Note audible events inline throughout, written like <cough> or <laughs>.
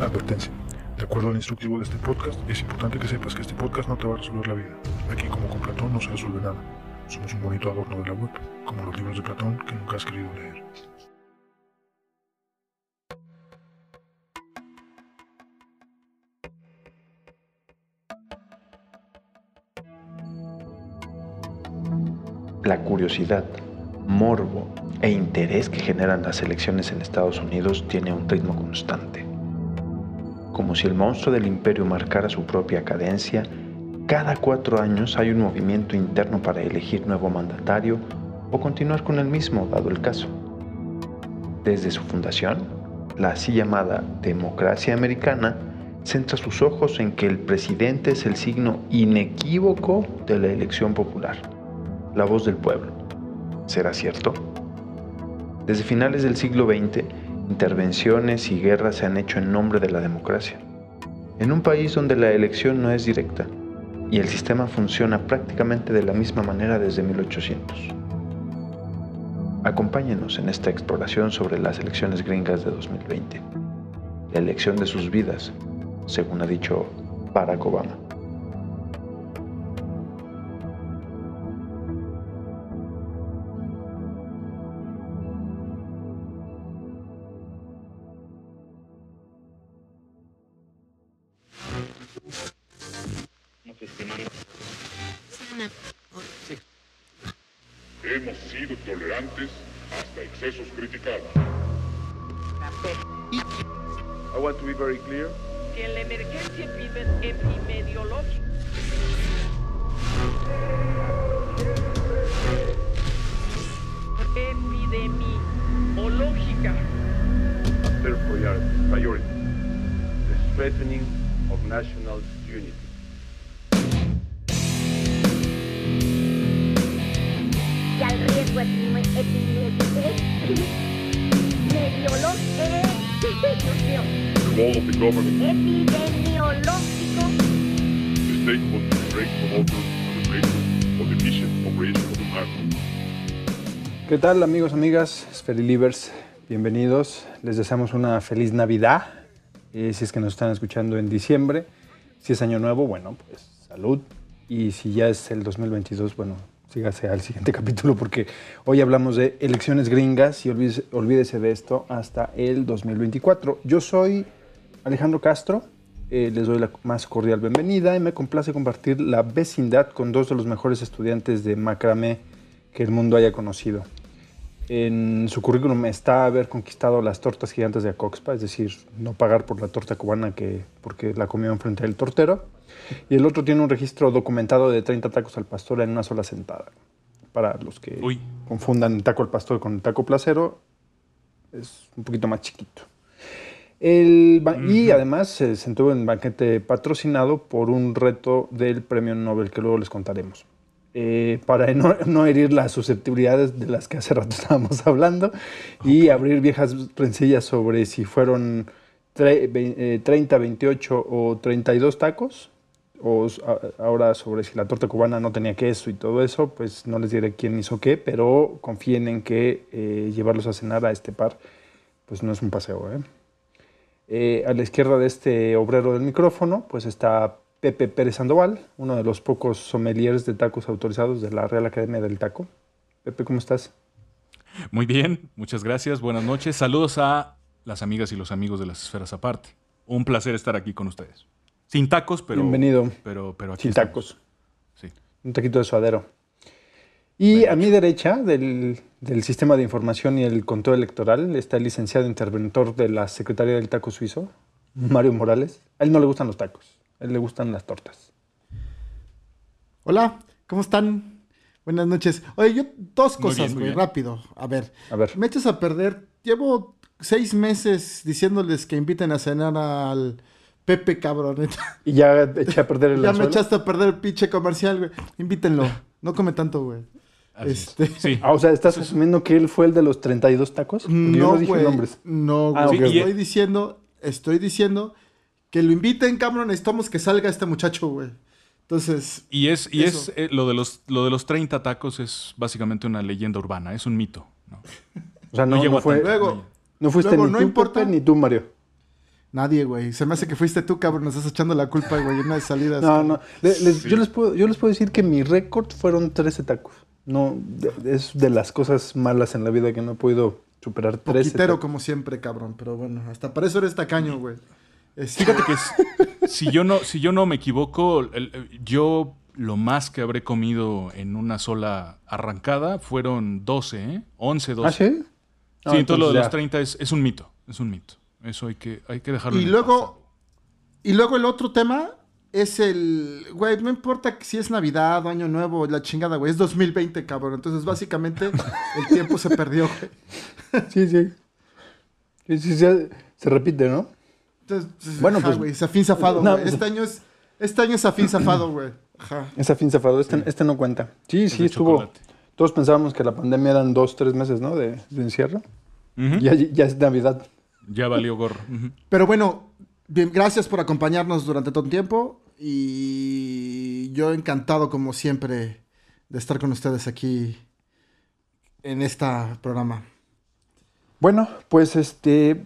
Advertencia. De acuerdo al instructivo de este podcast, es importante que sepas que este podcast no te va a resolver la vida. Aquí, como con Platón, no se resuelve nada. Somos un bonito adorno de la web, como los libros de Platón que nunca has querido leer. La curiosidad, morbo e interés que generan las elecciones en Estados Unidos tiene un ritmo constante. Como si el monstruo del imperio marcara su propia cadencia, cada cuatro años hay un movimiento interno para elegir nuevo mandatario o continuar con el mismo, dado el caso. Desde su fundación, la así llamada democracia americana centra sus ojos en que el presidente es el signo inequívoco de la elección popular, la voz del pueblo. ¿Será cierto? Desde finales del siglo XX, intervenciones y guerras se han hecho en nombre de la democracia. En un país donde la elección no es directa y el sistema funciona prácticamente de la misma manera desde 1800. Acompáñenos en esta exploración sobre las elecciones gringas de 2020, la elección de sus vidas, según ha dicho Barack Obama. ¿Qué tal amigos, amigas, Sferilivers? Bienvenidos. Les deseamos una feliz Navidad. eh, si es que nos están escuchando en diciembre. Si es año nuevo, bueno, pues salud. Y si ya es el 2022, bueno, sígase al siguiente <laughs> capítulo porque hoy hablamos de elecciones gringas y olvídese, olvídese de esto hasta el 2024. Yo soy Alejandro Castro. eh, les doy la más cordial bienvenida y me complace compartir la vecindad con dos de los mejores estudiantes de macramé que el mundo haya conocido. En su currículum está haber conquistado las tortas gigantes de Acoxpa, es decir, no pagar por la torta cubana que, porque la comió enfrente del tortero. Y el otro tiene un registro documentado de 30 tacos al pastor en una sola sentada. Para los que Uy. confundan el taco al pastor con el taco placero, es un poquito más chiquito. El Y además se sentó en banquete patrocinado por un reto del premio Nobel que luego les contaremos. Eh, para no, no herir las susceptibilidades de las que hace rato <laughs> estábamos hablando y abrir viejas rencillas sobre si fueron tre- eh, 30, 28 o 32 tacos, o a- ahora sobre si la torta cubana no tenía queso y todo eso, pues no les diré quién hizo qué, pero confíen en que eh, llevarlos a cenar a este par, pues no es un paseo. ¿eh? Eh, a la izquierda de este obrero del micrófono, pues está Pepe Pérez Sandoval, uno de los pocos sommeliers de tacos autorizados de la Real Academia del Taco. Pepe, ¿cómo estás? Muy bien, muchas gracias, buenas noches. Saludos a las amigas y los amigos de las esferas aparte. Un placer estar aquí con ustedes. Sin tacos, pero. Bienvenido. Pero, pero aquí Sin estamos. tacos. Sí. Un taquito de suadero. Y a mi derecha del, del sistema de información y el conteo electoral está el licenciado interventor de la Secretaría del Taco Suizo, Mario Morales. A él no le gustan los tacos, a él le gustan las tortas. Hola, ¿cómo están? Buenas noches. Oye, yo dos Muy cosas, bien, muy güey, rápido. A ver, A ver. me echas a perder. Llevo seis meses diciéndoles que inviten a cenar al Pepe Cabroneta. Y ya eché a perder el <laughs> ya me echaste a perder el pinche comercial, güey. Invítenlo. No come tanto, güey. Este- Sí. Ah, o sea, ¿estás asumiendo que él fue el de los 32 tacos? Porque yo No, no dije güey. nombres. No, güey. Ah, ok, estoy diciendo, estoy diciendo que lo inviten, cabrón. Necesitamos que salga este muchacho, güey. Entonces, Y es, y Eso. es eh, lo, de los, lo de los 30 tacos es básicamente una leyenda urbana, es un mito. ¿no? O sea, no, No llegó no a fue, luego, no fuiste luego, ni no tú, importa. Pepe, ni tú, Mario. Nadie, güey. Se me hace que fuiste tú, cabrón. Nos estás echando la culpa, güey, una de salidas. No, no. Le- les- yo, les puedo, yo les puedo decir que mi récord fueron 13 tacos. No, de- es de las cosas malas en la vida que no he podido superar 13 Poquitero, tacos. como siempre, cabrón. Pero bueno, hasta para eso eres tacaño, güey. Este, Fíjate que <laughs> si, si yo no, si yo no me equivoco, el- el- yo lo más que habré comido en una sola arrancada fueron 12, ¿eh? 11, 12. ¿Ah, sí? Sí, entonces lo de los 30 es, es un mito, es un mito. Eso hay que, hay que dejarlo Y en luego, y luego el otro tema es el, güey, no importa si es Navidad o Año Nuevo, la chingada, güey, es 2020, cabrón. Entonces, básicamente, el tiempo se perdió, güey. <laughs> Sí, sí. Sí, sí, se, se repite, ¿no? Entonces, Bueno, ajá, pues- zafado, No, güey. pues- Este año es, este año es zafado, güey. Esa fin zafado. Este, este no cuenta. Sí, sí, estuvo. chocolate. Todos pensábamos que la pandemia eran dos, tres meses, ¿no? De, de encierro. Ya, ya es Navidad. Ya valió gorro. Pero bueno, bien, gracias por acompañarnos durante todo el tiempo. Y yo encantado, como siempre, de estar con ustedes aquí en este programa. Bueno, pues este.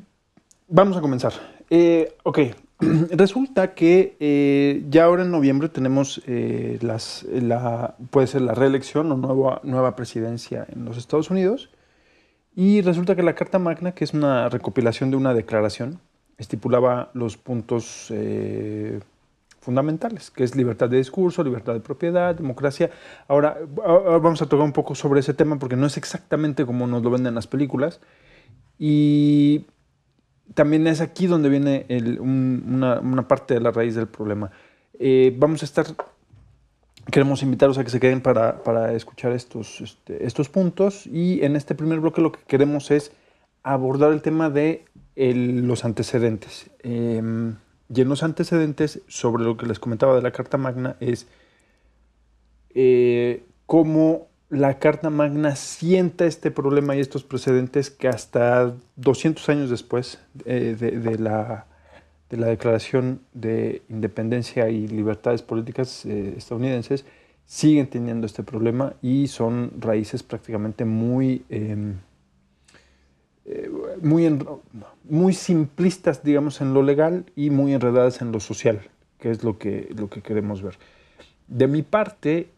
Vamos a comenzar. Eh, ok. <clears throat> Resulta que eh, ya ahora en noviembre tenemos eh, las, la, puede ser la reelección o nueva, nueva presidencia en los Estados Unidos. Y resulta que la Carta Magna, que es una recopilación de una declaración, estipulaba los puntos eh, fundamentales, que es libertad de discurso, libertad de propiedad, democracia. Ahora, ahora vamos a tocar un poco sobre ese tema porque no es exactamente como nos lo venden las películas. Y también es aquí donde viene una, parte de la raíz del problema. Eh, vamos a estar, queremos invitarlos a que se queden para, escuchar estos, este, estos puntos y en este primer bloque lo que queremos es abordar el tema de los antecedentes. Eh, y en los antecedentes, sobre lo que les comentaba de la Carta Magna, es eh, cómo la Carta Magna sienta este problema y estos precedentes que hasta 200 años después eh, de, la, de la Declaración de Independencia y Libertades Políticas eh, estadounidenses siguen teniendo este problema y son raíces prácticamente muy, em, eh, muy, muy simplistas, digamos, en lo legal y muy enredadas en lo social, que es lo que, lo que queremos ver. De mi parte,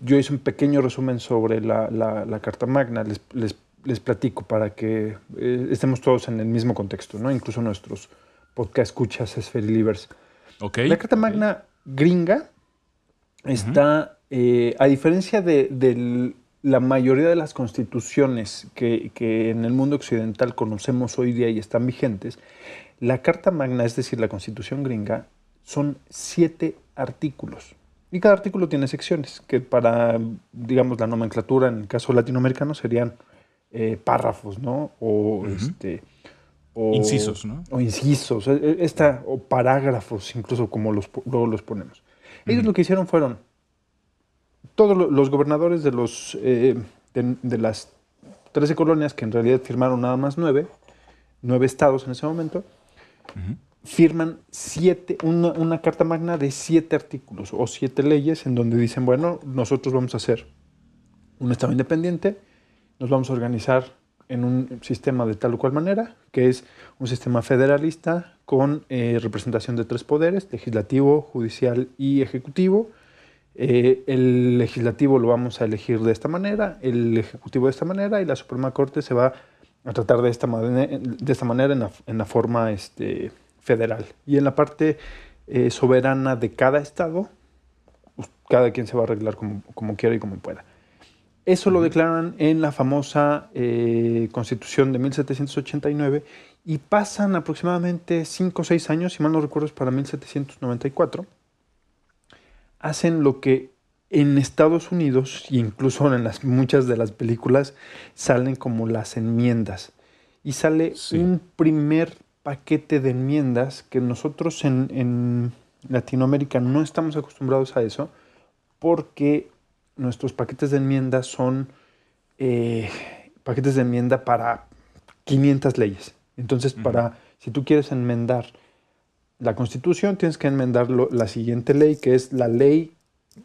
yo hice un pequeño resumen sobre la, la- la Carta Magna, les, les- les platico para que eh, estemos todos en el mismo contexto, ¿no? incluso nuestros podcast escuchas. Ok. La Carta Magna gringa está, eh, a diferencia de, de la mayoría de las constituciones que, que en el mundo occidental conocemos hoy día y están vigentes, la Carta Magna, es decir, la constitución gringa, son siete artículos. Y cada artículo tiene secciones, que para, digamos, la nomenclatura en el caso latinoamericano serían eh, párrafos, ¿no? O, este, o- Incisos, ¿no? O incisos, eh, eh, esta, o parágrafos, incluso como los, luego los ponemos. Ellos lo que hicieron fueron, todos lo- los gobernadores de, los, eh, de, de las 13 colonias, que en realidad firmaron nada más nueve, nueve estados en ese momento, firman siete, una, carta magna de siete artículos o siete leyes en donde dicen, bueno, nosotros vamos a hacer un Estado independiente, nos vamos a organizar en un sistema de tal o cual manera, que es un sistema federalista con eh, representación de tres poderes, legislativo, judicial y ejecutivo. Eh, el legislativo lo vamos a elegir de esta manera, el ejecutivo de esta manera y la Suprema Corte se va a tratar de esta, de esta manera en la, en la forma este, federal. Y en la parte eh, soberana de cada estado, pues, cada quien se va a arreglar como, como quiera y como pueda. Eso lo declaran en la famosa eh, Constitución de 1789 y pasan aproximadamente 5 o 6 años, si mal no recuerdo es para 1794, hacen lo que en Estados Unidos, e incluso en las, muchas de las películas, salen como las enmiendas. Y sale Sí. un primer paquete de enmiendas que nosotros en, en Latinoamérica no estamos acostumbrados a eso, porque nuestros paquetes de enmienda son eh, paquetes de enmienda para 500 leyes. Entonces, para si tú quieres enmendar la Constitución, tienes que enmendar lo- la siguiente ley, que es la ley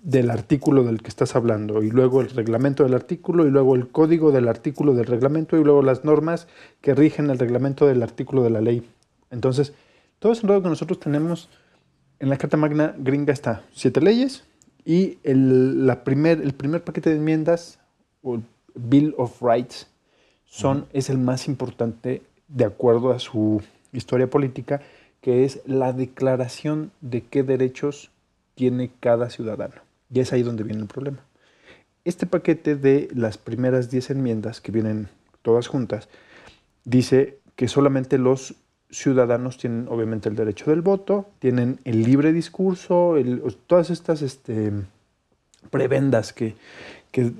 del artículo del que estás hablando, y luego el reglamento del artículo, y luego el código del artículo del reglamento, y luego las normas que rigen el reglamento del artículo de la ley. Entonces, todo ese enredo que nosotros tenemos en la Carta Magna gringa está siete leyes y el, la primer, el primer paquete de enmiendas, o el Bill of Rights, son, es el más importante de acuerdo a su historia política, que es la declaración de qué derechos tiene cada ciudadano. Y es ahí donde viene el problema. Este paquete de las primeras 10 enmiendas, que vienen todas juntas, dice que solamente los ciudadanos tienen obviamente el derecho del voto, tienen el libre discurso, todas estas este, prebendas que,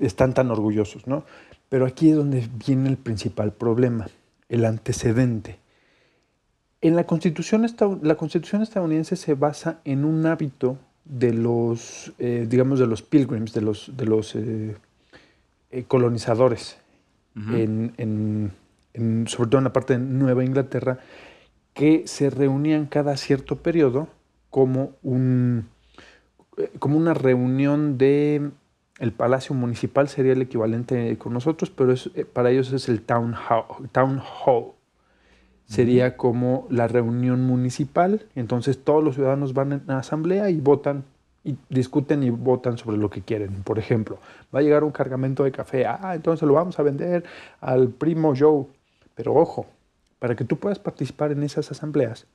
están tan orgullosos, ¿no? Pero aquí es donde viene el principal problema, el antecedente. En la constitución, la constitución estadounidense se basa en un hábito de los, eh, digamos, de los pilgrims, de los, de los eh, eh, colonizadores, en, en- en- sobre todo en la parte de Nueva Inglaterra, que se reunían cada cierto periodo como, un, como una reunión de el Palacio Municipal, sería el equivalente con nosotros, pero es- para ellos es el Town Hall. Town Hall. Sería como la reunión municipal, entonces todos los ciudadanos van en la asamblea y votan y discuten y votan sobre lo que quieren. Por ejemplo, va a llegar un cargamento de café, ah, entonces lo vamos a vender al primo Joe. Pero ojo, para que tú puedas participar en esas asambleas,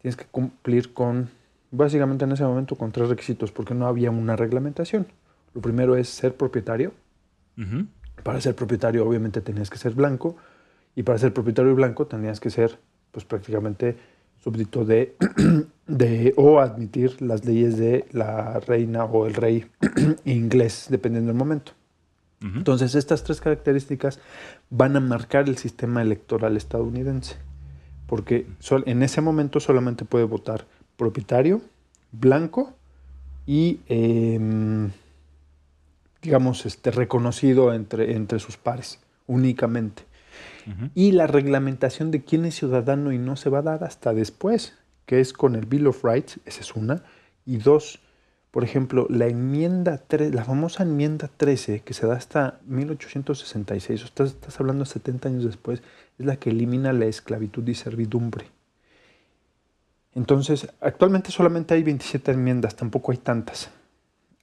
tienes que cumplir con, básicamente en ese momento, con tres requisitos, porque no había una reglamentación. Lo primero es ser propietario. Ujú. Para ser propietario, obviamente, tenías que ser blanco. Y para ser propietario blanco, tenías que ser, pues prácticamente, súbdito de, <clears throat> de o admitir las leyes de la reina o el rey <clears throat> inglés, dependiendo del momento. Entonces, estas tres características van a marcar el sistema electoral estadounidense, porque sol- en ese momento solamente puede votar propietario, blanco y, em, digamos, este, reconocido entre, entre sus pares, únicamente. Y la reglamentación de quién es ciudadano y no se va a dar hasta después, que es con el Bill of Rights, esa es una. Y dos, por ejemplo, la enmienda, tre- la famosa enmienda 13, que se da hasta 1866, o estás, estás hablando 70 años después, es la que elimina la esclavitud y servidumbre. Entonces, actualmente solamente hay 27 enmiendas, tampoco hay tantas.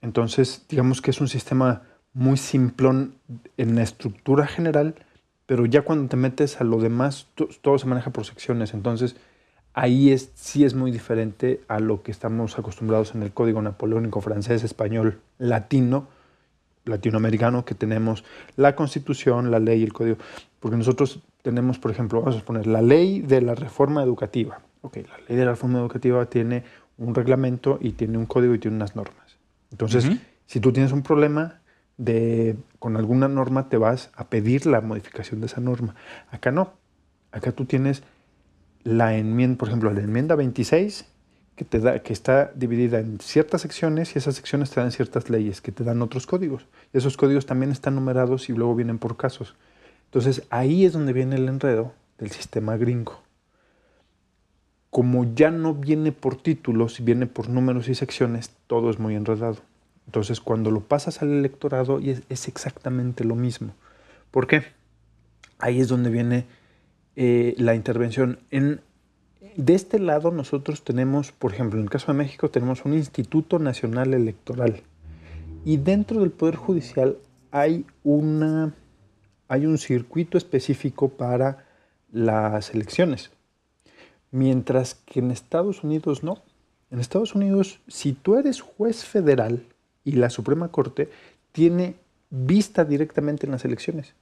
Entonces, digamos que es un sistema muy simplón en la estructura general, pero ya cuando te metes a lo demás, to- todo se maneja por secciones. Entonces, ahí es, sí es muy diferente a lo que estamos acostumbrados en el código napoleónico francés, español, latino, latinoamericano, que tenemos la constitución, la ley el código. Porque nosotros tenemos, por ejemplo, vamos a poner la ley de la reforma educativa. Ok, la ley de la reforma educativa tiene un reglamento y tiene un código y tiene unas normas. Entonces, si tú tienes un problema de, con alguna norma, te vas a pedir la modificación de esa norma. Acá no. Acá tú tienes la enmienda, por ejemplo, la enmienda 26, que, te da, que está dividida en ciertas secciones y esas secciones te dan ciertas leyes que te dan otros códigos. Y esos códigos también están numerados y luego vienen por casos. Entonces ahí es donde viene el enredo del sistema gringo. Como ya no viene por títulos viene por números y secciones, todo es muy enredado. Entonces cuando lo pasas al electorado es, exactamente lo mismo. ¿Por qué? Ahí es donde viene eh, la intervención. En, de este lado nosotros tenemos, por ejemplo, en el caso de México, tenemos un Instituto Nacional Electoral. Y dentro del Poder Judicial hay, una, hay un circuito específico para las elecciones. Mientras que en Estados Unidos no. En Estados Unidos, si tú eres juez federal y la Suprema Corte tiene vista directamente en las elecciones.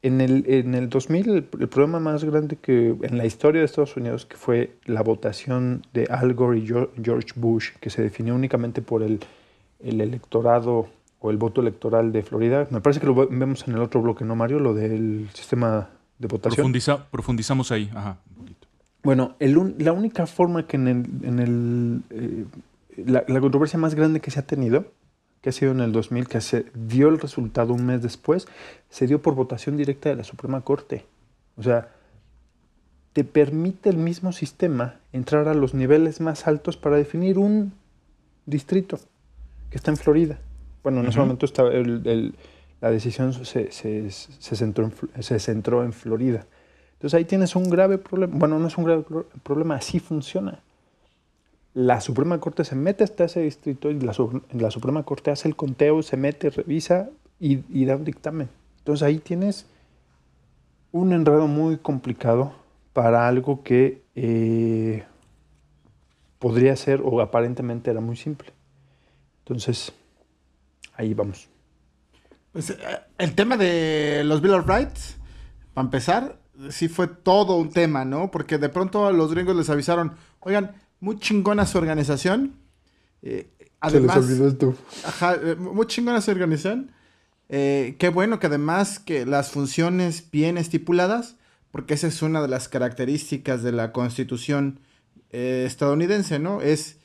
En el, en el 2000, el, el problema más grande que en la historia de Estados Unidos, que fue la votación de Al Gore y Geo- George Bush, que se definió únicamente por el, el electorado o el voto electoral de Florida. Me parece que lo ve- vemos en el otro bloque, ¿no, Mario? Lo del sistema de votación. Profundiza- profundizamos ahí. Ajá, un poquito. Bueno, el la única forma que en el, en el, eh, la, la controversia más grande que se ha tenido, que ha sido en el 2000, que se dio el resultado un mes después, se dio por votación directa de la Suprema Corte. O sea, te permite el mismo sistema entrar a los niveles más altos para definir un distrito que está en Florida. Bueno, en ese momento estaba el- el- la decisión se, se- se centró en, se centró en Florida. Entonces ahí tienes un grave problema. Bueno, no es un grave pro- problema, así funciona. La Suprema Corte se mete hasta ese distrito y la, Su- la Suprema Corte hace el conteo, se mete, revisa y, da un dictamen. Entonces ahí tienes un enredo muy complicado para algo que eh, podría ser o aparentemente era muy simple. Entonces, ahí vamos. Pues, eh, el tema de los Bill of Rights, para empezar, sí fue todo un tema, ¿no? Porque de pronto los gringos les avisaron, oigan, muy chingona su organización. eh, además, esto. Ajá, eh, muy chingona su organización. Eh, qué bueno que además que las funciones bien estipuladas, porque esa es una de las características de la constitución eh, estadounidense, ¿no? Es,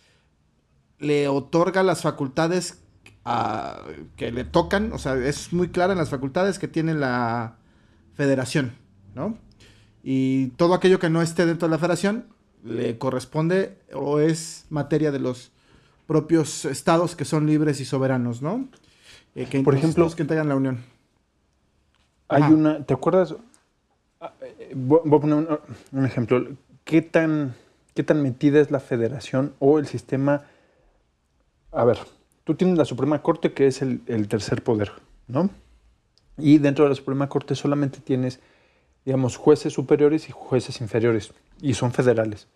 le otorga las facultades a- que le tocan, o sea, es muy clara en las facultades que tiene la federación, ¿no? Y todo aquello que no esté dentro de la federación le corresponde o es materia de los propios estados que son libres y soberanos, ¿no? Eh, que Por ejemplo- que integran la Unión. Hay Ajá. una, ¿te acuerdas? Ah, eh, Voy voy a poner un, un ejemplo. ¿Qué tan, ¿Qué tan metida es la federación o el sistema? A ver, tú tienes la Suprema Corte, que es el, el tercer poder, ¿no? Y dentro de la Suprema Corte solamente tienes, digamos, jueces superiores y jueces inferiores, y son federales.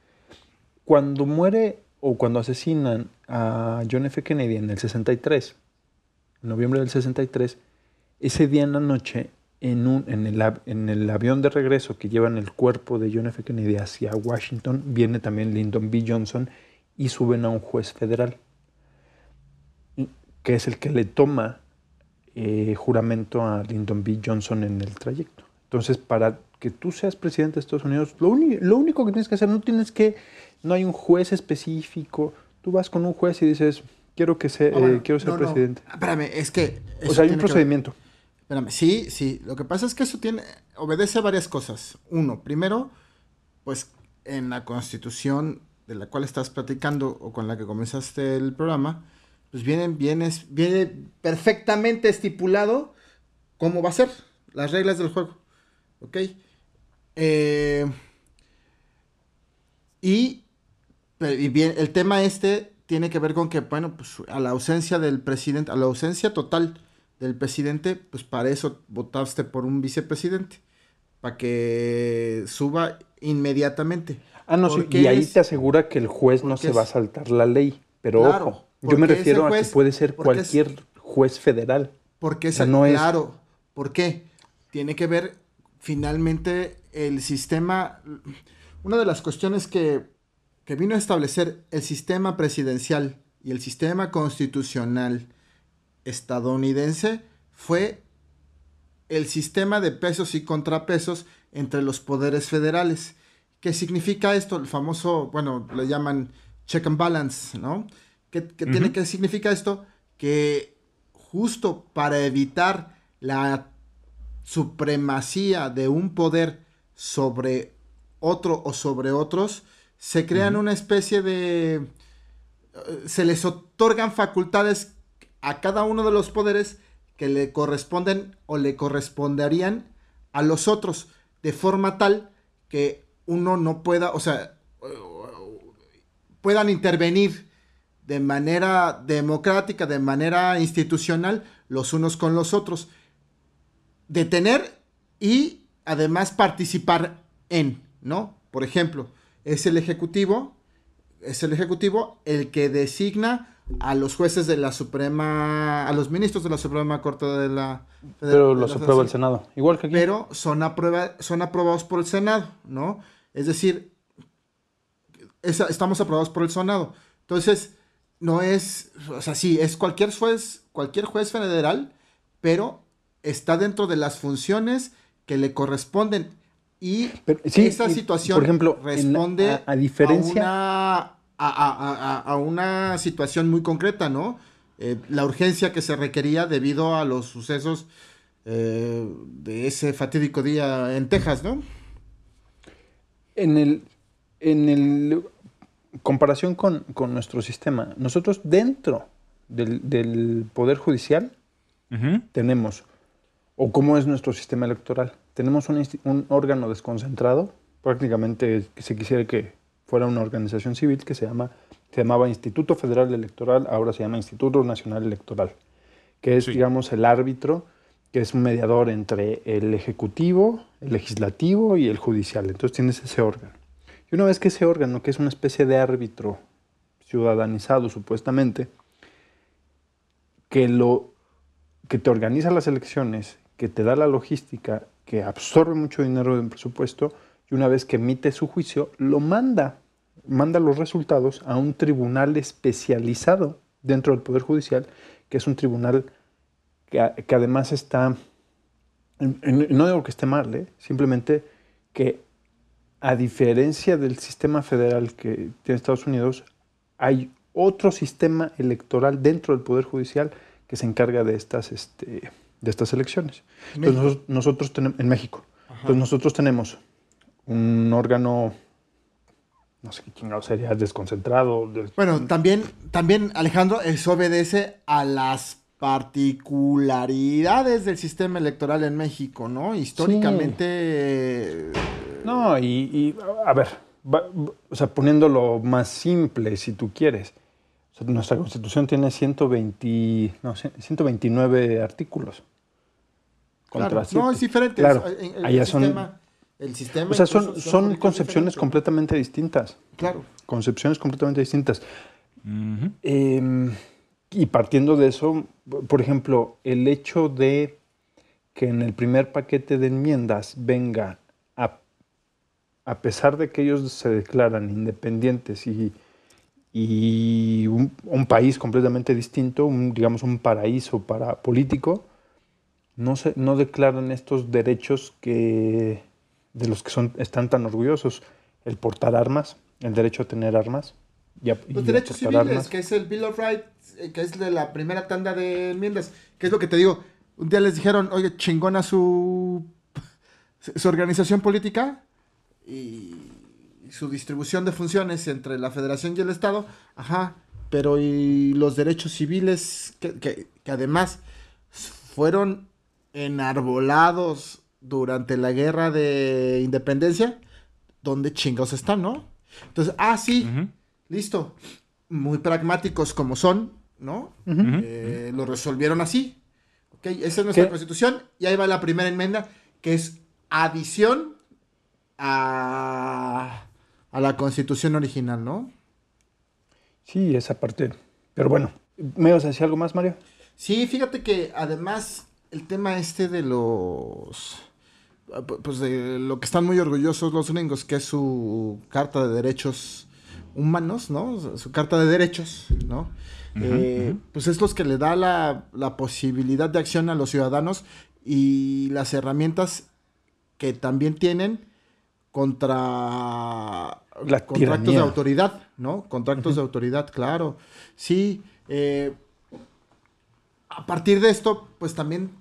Cuando muere o cuando asesinan a John F. Kennedy en el 63, en noviembre del 63, ese día en la noche, en, el, avión de regreso que llevan el cuerpo de John F. Kennedy hacia Washington, viene también Lyndon B. Johnson y suben a un juez federal, que es el que le toma eh, juramento a Lyndon B. Johnson en el trayecto. Entonces, para que tú seas presidente de Estados Unidos, lo, uni- lo único que tienes que hacer, no tienes que, no hay un juez específico, tú vas con un juez y dices, quiero, que sea, Ah, bueno, eh, quiero ser no, no. presidente. Espérame, es que... O sea, hay un que procedimiento. Espérame, sí, sí. Lo que pasa es que eso tiene, obedece a varias cosas. Uno, primero, pues en la constitución de la cual estás platicando o con la que comenzaste el programa, pues vienen, vienes, viene perfectamente estipulado cómo va a ser, las reglas del juego. ¿Ok? Eh, y, y bien, el tema este tiene que ver con que, bueno, pues a la ausencia del presidente, a la ausencia total del presidente, pues para eso votaste por un vicepresidente, para que suba inmediatamente. Ah, no, sí, y ahí es- te asegura que el juez no se va a saltar la ley. Pero Claro, ojo, yo me refiero a que puede ser es- cualquier juez federal. Porque es no es- claro. ¿Por qué? Tiene que ver finalmente el sistema. Una de las cuestiones que, que vino a establecer el sistema presidencial y el sistema constitucional estadounidense fue el sistema de pesos y contrapesos entre los poderes federales. ¿Qué significa esto? El famoso, bueno, le llaman check and balance, ¿no? ¿Qué, qué tiene que significa esto? Que justo para evitar la supremacía de un poder sobre otro o sobre otros, se crean una especie de... eh, se les otorgan facultades a cada uno de los poderes que le corresponden o le corresponderían a los otros, de forma tal que uno no pueda, o sea, puedan intervenir de manera democrática, de manera institucional, los unos con los otros. Detener y además participar en, ¿no? Por ejemplo, es el Ejecutivo, es el Ejecutivo el que designa a los jueces de la Suprema, a los ministros de la Suprema Corte de la Pero de los la aprueba el Senado. Igual que aquí. pero son, aprueba- son aprobados por el Senado, ¿no? Es decir, estamos aprobados por el Senado. Entonces, no es, o sea, sí, es cualquier juez, cualquier juez federal, pero está dentro de las funciones que le corresponden. Y Pero, sí, esa y, situación por ejemplo, responde a- a diferencia- a una, a, a- a- a una situación muy concreta, ¿no? Eh, la urgencia que se requería debido a los sucesos eh, de ese fatídico día en Texas, ¿no? En el, en el comparación con, con nuestro sistema, nosotros dentro del, del Poder Judicial tenemos, o cómo es nuestro sistema electoral, tenemos un, un órgano desconcentrado, prácticamente se quisiera que fuera una organización civil que se, llama, se llamaba Instituto Federal Electoral, ahora se llama Instituto Nacional Electoral, que es, Sí. digamos, el árbitro, que es un mediador entre el ejecutivo, el legislativo y el judicial. Entonces tienes ese órgano. Y una vez que ese órgano, que es una especie de árbitro ciudadanizado supuestamente, que, lo, que te organiza las elecciones, que te da la logística, que absorbe mucho dinero del presupuesto, y una vez que emite su juicio, lo manda, manda los resultados a un tribunal especializado dentro del Poder Judicial, que es un tribunal que, que además está, no digo que esté mal, ¿eh? simplemente que a diferencia del sistema federal que tiene Estados Unidos, hay otro sistema electoral dentro del Poder Judicial que se encarga de estas, este, de estas elecciones. Entonces, México. nosotros, nosotros tenemos, en México, entonces nosotros tenemos un órgano, no sé qué chingado sería, desconcentrado. des- Bueno, también, también Alejandro, eso obedece a las particularidades del sistema electoral en México, ¿no? Históricamente, No, y, y, a ver, va- va- o sea, poniéndolo más simple, si tú quieres. O sea, nuestra constitución tiene 120, no, 129 artículos. claro, no, es diferente. Claro, Es- el- el allá son, sistema- el sistema o sea, son, concepciones completamente distintas. Claro. Concepciones completamente distintas. Eh, y partiendo de eso, por ejemplo, el hecho de que en el primer paquete de enmiendas venga, a, a pesar de que ellos se declaran independientes y, y un, un país completamente distinto, un, digamos un paraíso para político, no, se, no declaran estos derechos que, de los que son, están tan orgullosos, el portar armas, el derecho a tener armas. y a- Los derechos civiles, armas. que es el Bill of Rights, eh, que es de la primera tanda de enmiendas, que es lo que te digo. Un día les dijeron, oye, chingona su, su organización política y su distribución de funciones entre la federación y el Estado. Ajá, pero y los derechos civiles, que, que- que además fueron enarbolados durante la guerra de independencia, ¿dónde chingados están, no? Entonces, ah, sí, listo. Muy pragmáticos como son, ¿no? Eh, lo resolvieron así. Ok, esa es nuestra ¿Qué? constitución. Y ahí va la primera enmienda, que es adición a, a la constitución original, ¿no? Sí, esa parte. Pero bueno, ¿me ibas a decir algo más, Mario? Sí, fíjate que además el tema este de los... Pues de lo que están muy orgullosos los gringos, que es su Carta de Derechos Humanos, ¿no? Su Carta de Derechos, ¿no? Eh, Pues es los que le da la, la posibilidad de acción a los ciudadanos y las herramientas que también tienen contra La contratos de autoridad, ¿no? Contratos de autoridad, claro. Sí, eh, a partir de esto, pues también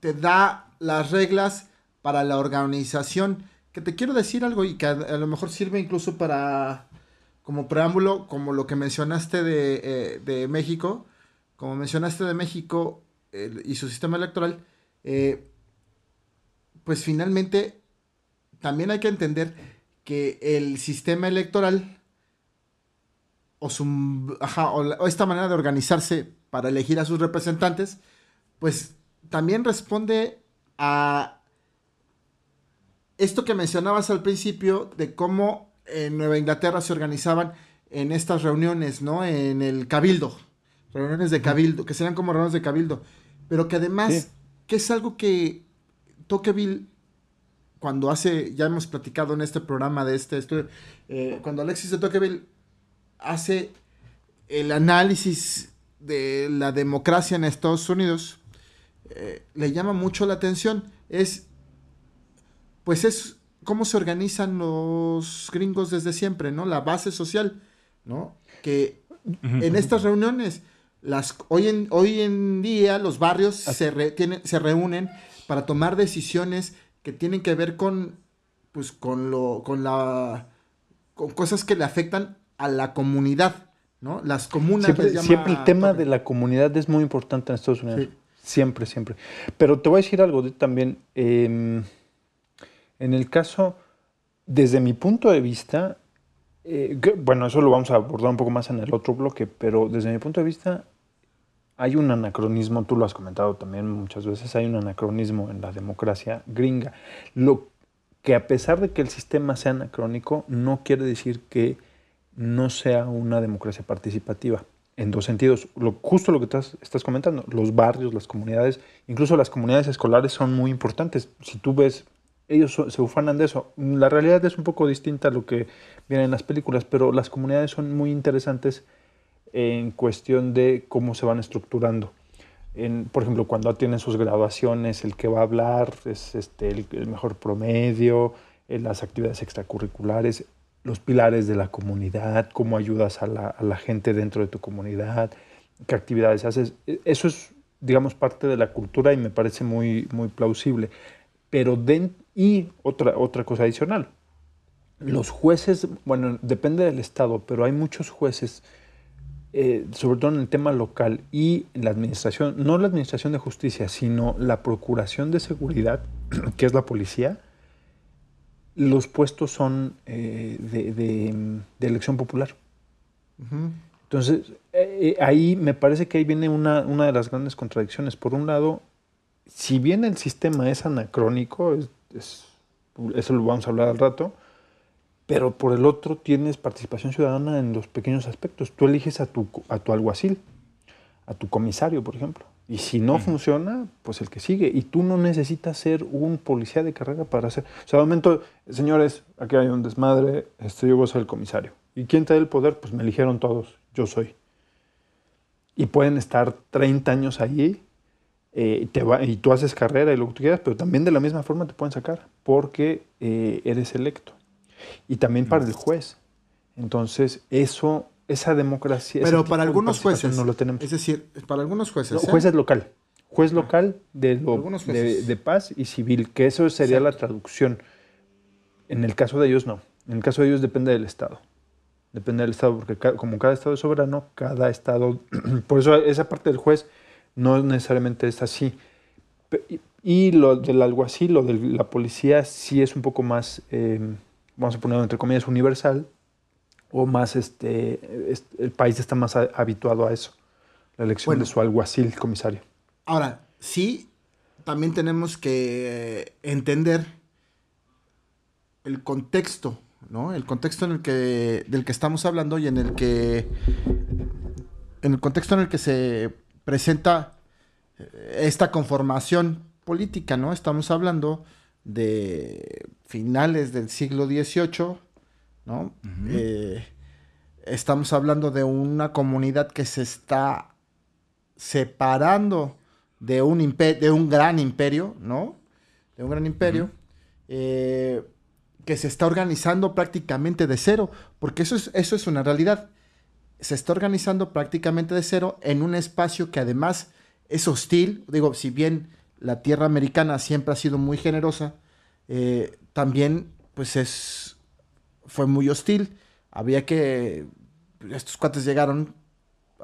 te da las reglas para la organización. Que te quiero decir algo y que a, a lo mejor sirve incluso para, como preámbulo, como lo que mencionaste de, eh, de México, como mencionaste de México el- y su sistema electoral, eh, pues finalmente también hay que entender que el sistema electoral o, su, ajá, o la- o esta manera de organizarse para elegir a sus representantes, pues también responde a esto que mencionabas al principio de cómo en Nueva Inglaterra se organizaban en estas reuniones, ¿no? En el cabildo, reuniones de cabildo, que serían como reuniones de cabildo, pero que además, Sí. que es algo que Tocqueville cuando hace, ya hemos platicado en este programa de este estudio, eh, cuando Alexis de Tocqueville hace el análisis de la democracia en Estados Unidos, eh, le llama mucho la atención. Es, pues es cómo se organizan los gringos desde siempre, ¿no? La base social, ¿no? Que en estas reuniones, las, hoy, en, hoy en día los barrios se, re- tienen- se reúnen para tomar decisiones que tienen que ver con, pues, con lo, con la, con cosas que le afectan a la comunidad, ¿no? Las comunas Siempre, llama siempre el tema de la comunidad es muy importante en Estados Unidos. Sí. Siempre, siempre. Pero te voy a decir algo de- también. eh, en el caso, desde mi punto de vista, eh, que- bueno, eso lo vamos a abordar un poco más en el otro bloque, pero desde mi punto de vista hay un anacronismo, tú lo has comentado también muchas veces, hay un anacronismo en la democracia gringa. Lo que a pesar de que el sistema sea anacrónico, no quiere decir que no sea una democracia participativa. En dos sentidos, lo, justo lo que estás, comentando, los barrios, las comunidades, incluso las comunidades escolares son muy importantes. Si tú ves, ellos se ufanan de eso. La realidad es un poco distinta a lo que viene en las películas, pero las comunidades son muy interesantes en cuestión de cómo se van estructurando. En, por ejemplo, cuando tienen sus graduaciones, el que va a hablar es este, el, el mejor promedio, eh, las actividades extracurriculares, los pilares de la comunidad, cómo ayudas a la, a la gente dentro de tu comunidad, qué actividades haces. E- Eso es, digamos, parte de la cultura y me parece muy, muy plausible. Pero den, y otra, otra cosa adicional, los jueces, bueno, depende del estado, pero hay muchos jueces eh, sobre todo en el tema local y en la administración, no la administración de justicia, sino la procuración de seguridad, <clears throat> que es la policía, los puestos son eh, de, de- de elección popular. Entonces, eh, eh, ahí me parece que ahí viene una, una de las grandes contradicciones. Por un lado, si bien el sistema es anacrónico, es- es- eso lo vamos a hablar al rato, pero por el otro tienes participación ciudadana en los pequeños aspectos. Tú eliges a tu, a tu alguacil, a tu comisario, por ejemplo. Y si no funciona, pues el que sigue. Y tú no necesitas ser un policía de carrera para hacer... O sea, de momento, señores, aquí hay un desmadre, este, yo voy a ser el comisario. ¿Y quién te da el poder? Pues me eligieron todos, yo soy. Y pueden estar 30 años ahí eh, y te va- y tú haces carrera y lo que tú quieras, pero también de la misma forma te pueden sacar porque eh, eres electo. Y también para el juez. Entonces, eso, esa democracia... Pero para algunos jueces, No lo tenemos. es decir, para algunos jueces, No, ¿eh? juez es local. Juez local de, lo- de, jueces. de paz y civil, que eso sería la traducción. En el caso de ellos, no. En el caso de ellos depende del Estado. Depende del Estado, porque como cada Estado es soberano, cada Estado... <clears throat> por eso esa parte del juez no necesariamente es así. Y, y lo del alguacil, lo de la policía, sí es un poco más, eh, vamos a ponerlo entre comillas, universal, o más, este, es- el país está más a- habituado a eso, la elección Bueno. de su alguacil comisario. Ahora, sí, también tenemos que eh, entender el contexto, ¿no? El contexto en el que, del que estamos hablando y en el que, en el contexto en el que se presenta eh, esta conformación política, ¿no? Estamos hablando de finales del siglo XVIII, ¿no? Eh, estamos hablando de una comunidad que se está separando de un, de un gran imperio, ¿no? De un gran imperio, eh, que se está organizando prácticamente de cero, porque eso es, eso es una realidad. Se está organizando prácticamente de cero en un espacio que además es hostil. Digo, si bien la tierra americana siempre ha sido muy generosa, eh, también pues es, fue muy hostil. Había que, estos cuates llegaron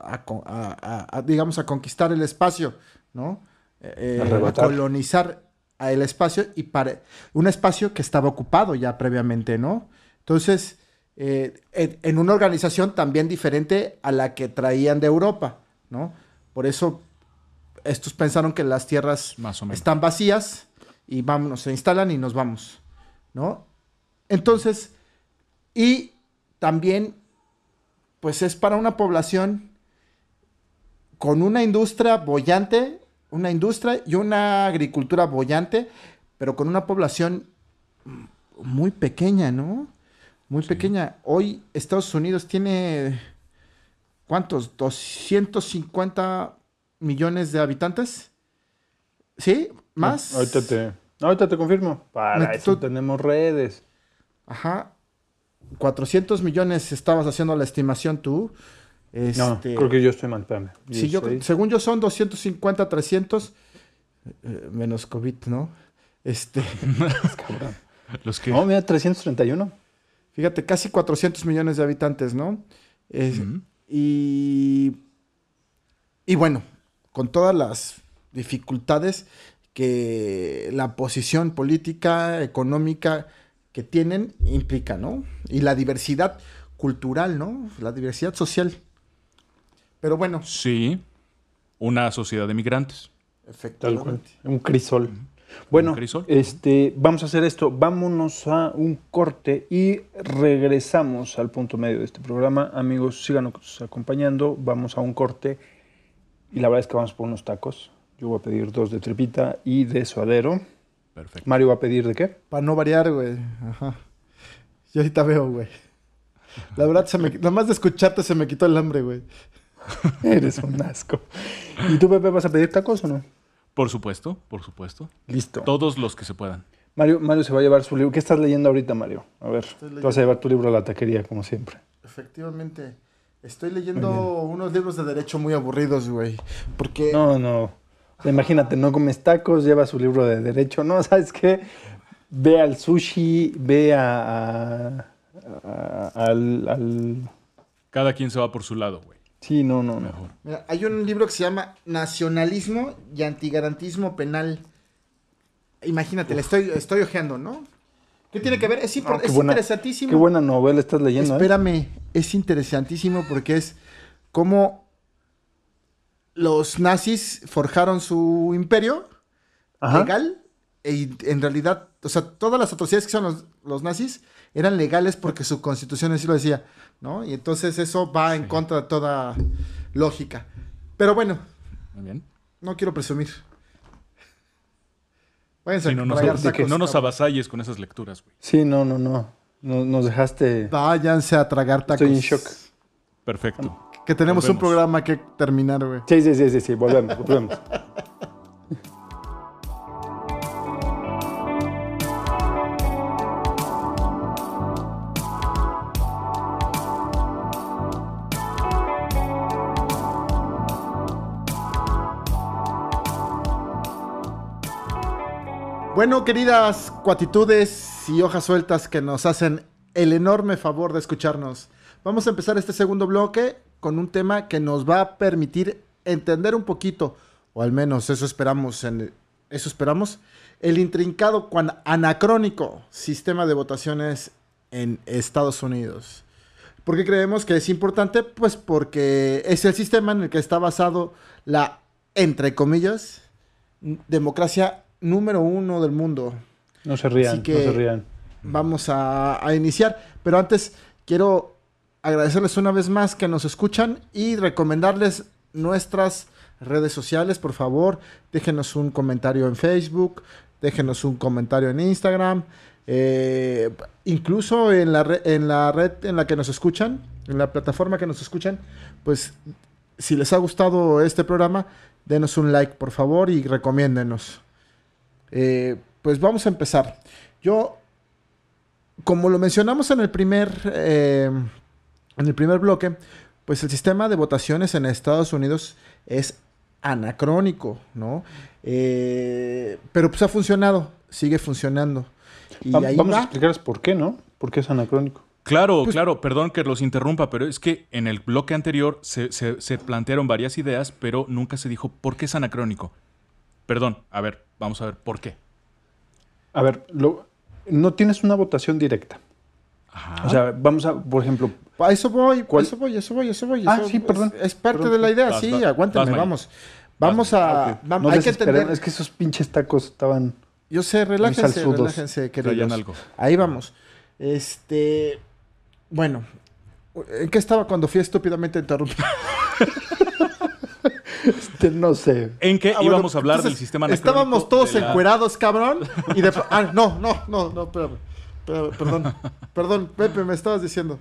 a, a- a- a, digamos, a conquistar el espacio, ¿no? Eh, a Arrebatar. colonizar a el espacio y para un espacio que estaba ocupado ya previamente, ¿no? Entonces, eh, en, en una organización también diferente a la que traían de Europa, ¿no? Por eso estos pensaron que las tierras Más o menos. están vacías y vámonos, se instalan y nos vamos, ¿no? Entonces, y también, pues es para una población con una industria bollante, una industria y una agricultura bollante, pero con una población muy pequeña, ¿no? Muy pequeña. Hoy Estados Unidos tiene, ¿cuántos? 250 millones de habitantes. ¿Sí? ¿Más? Ahorita te, ahorita te confirmo. Para eso tenemos redes. Ajá. 400 millones estabas haciendo la estimación tú. No, Este, creo que yo estoy mal, espérame. sí, yo, 16. según yo son 250, 300, eh, menos COVID, ¿no? Este, <laughs> Cabrón. Los que. No, mira, 331. fíjate, casi 400 millones de habitantes, ¿no? Es- y, y bueno, con todas las dificultades que la posición política, económica que tienen implica, ¿no? Y la diversidad cultural, ¿no? La diversidad social. Pero bueno, Sí. Una sociedad de migrantes. Efectivamente. Un crisol. Bueno, crisol. este, vamos a hacer esto. Vámonos a un corte y regresamos al punto medio de este programa. Amigos, síganos acompañando. Vamos a un corte. Y la verdad es que vamos por unos tacos. Yo voy a pedir dos de trepita y de suadero. Perfecto. Mario va a pedir de qué? Para no variar, güey. Ajá. Yo ahorita veo, güey. La verdad, se me, nada más de escucharte se me quitó el hambre, güey. <laughs> Eres un asco. ¿Y tú, Pepe, vas a pedir tacos o no? Por supuesto, por supuesto. Listo. Todos los que se puedan. Mario, Mario se va a llevar su libro. ¿Qué estás leyendo ahorita, Mario? A ver, tú vas a llevar tu libro a la taquería, como siempre. Efectivamente. Estoy leyendo unos libros de derecho muy aburridos, güey. Porque No, no. O sea, imagínate, no comes tacos, lleva su libro de derecho. No, <laughs> ¿sabes qué? Ve al sushi, ve a, a- a- al, al- Cada quien se va por su lado, güey. Sí, no, no, no. Mejor. mira, hay un libro que se llama Nacionalismo y Antigarantismo Penal. Imagínate, le estoy, estoy ojeando, ¿no? ¿Qué tiene que ver? Es, impor- es buena- interesantísimo. Qué buena novela estás leyendo, ¿eh? Espérame, es interesantísimo porque es cómo los nazis forjaron su imperio Ajá. legal e en realidad, o sea, todas las atrocidades que son los, los nazis eran legales porque su constitución así lo decía, ¿no? Y entonces eso va en contra de toda lógica. Pero bueno, Muy bien. no quiero presumir. Váyanse Sí, no, a nos, que no nos avasalles con esas lecturas, güey. Sí, no, no, no. No- Nos dejaste... Váyanse a tragar tacos. Estoy en shock. Perfecto. Que tenemos un programa que terminar, güey. Sí, sí, sí, sí, sí. Volvemos, <laughs> volvemos. Bueno, queridas cuatitudes y hojas sueltas que nos hacen el enorme favor de escucharnos. Vamos a empezar este segundo bloque con un tema que nos va a permitir entender un poquito, o al menos eso esperamos, en, eso esperamos, el intrincado cuan anacrónico sistema de votaciones en Estados Unidos. ¿Por qué creemos que es importante? Pues porque es el sistema en el que está basado la, entre comillas, democracia número uno del mundo. No se rían, Así que- no se rían. Vamos a, a iniciar, pero antes quiero agradecerles una vez más que nos escuchan y recomendarles nuestras redes sociales, por favor. Déjenos un comentario en Facebook, déjenos un comentario en Instagram, eh, incluso en la, en la red en la que nos escuchan, en la plataforma que nos escuchan, pues si les ha gustado este programa, denos un like, por favor, y recomiéndenos. Eh, pues vamos a empezar. Yo como lo mencionamos en el primer, eh, en el primer bloque, pues el sistema de votaciones en Estados Unidos es anacrónico, ¿no? Eh, pero pues ha funcionado, sigue funcionando. Y Va- ahí Vamos a va. explicarles por qué, ¿no? ¿Por qué es anacrónico? Claro, Pues claro, perdón que los interrumpa, pero es que en el bloque anterior se, se- se plantearon varias ideas, pero nunca se dijo por qué es anacrónico. Perdón, a ver, vamos a ver por qué. A ver, lo- no tienes una votación directa. Ajá. O sea, vamos a, por ejemplo, A eso voy, a ¿Cuál? eso voy, a eso voy, a eso voy. Ah, eso sí, perdón. Es, parte Perdón. de la idea, Vas, sí, vas, aguántenme, vas, vamos. Vamos a... vam- no hay que entender... es que esos pinches tacos estaban... Yo sé, relájense, relájense, Traían queridos. algo. Ahí vamos. Este... Bueno, ¿en qué estaba cuando fui estúpidamente interrumpido? Este, no sé. ¿En qué Ah, bueno, íbamos a hablar entonces, del sistema? Estábamos todos la- encuerados, cabrón. Y de... <laughs> Ah, no, no, no, no, espérame. Espérame, Perdón, perdón, Pepe, me estabas diciendo.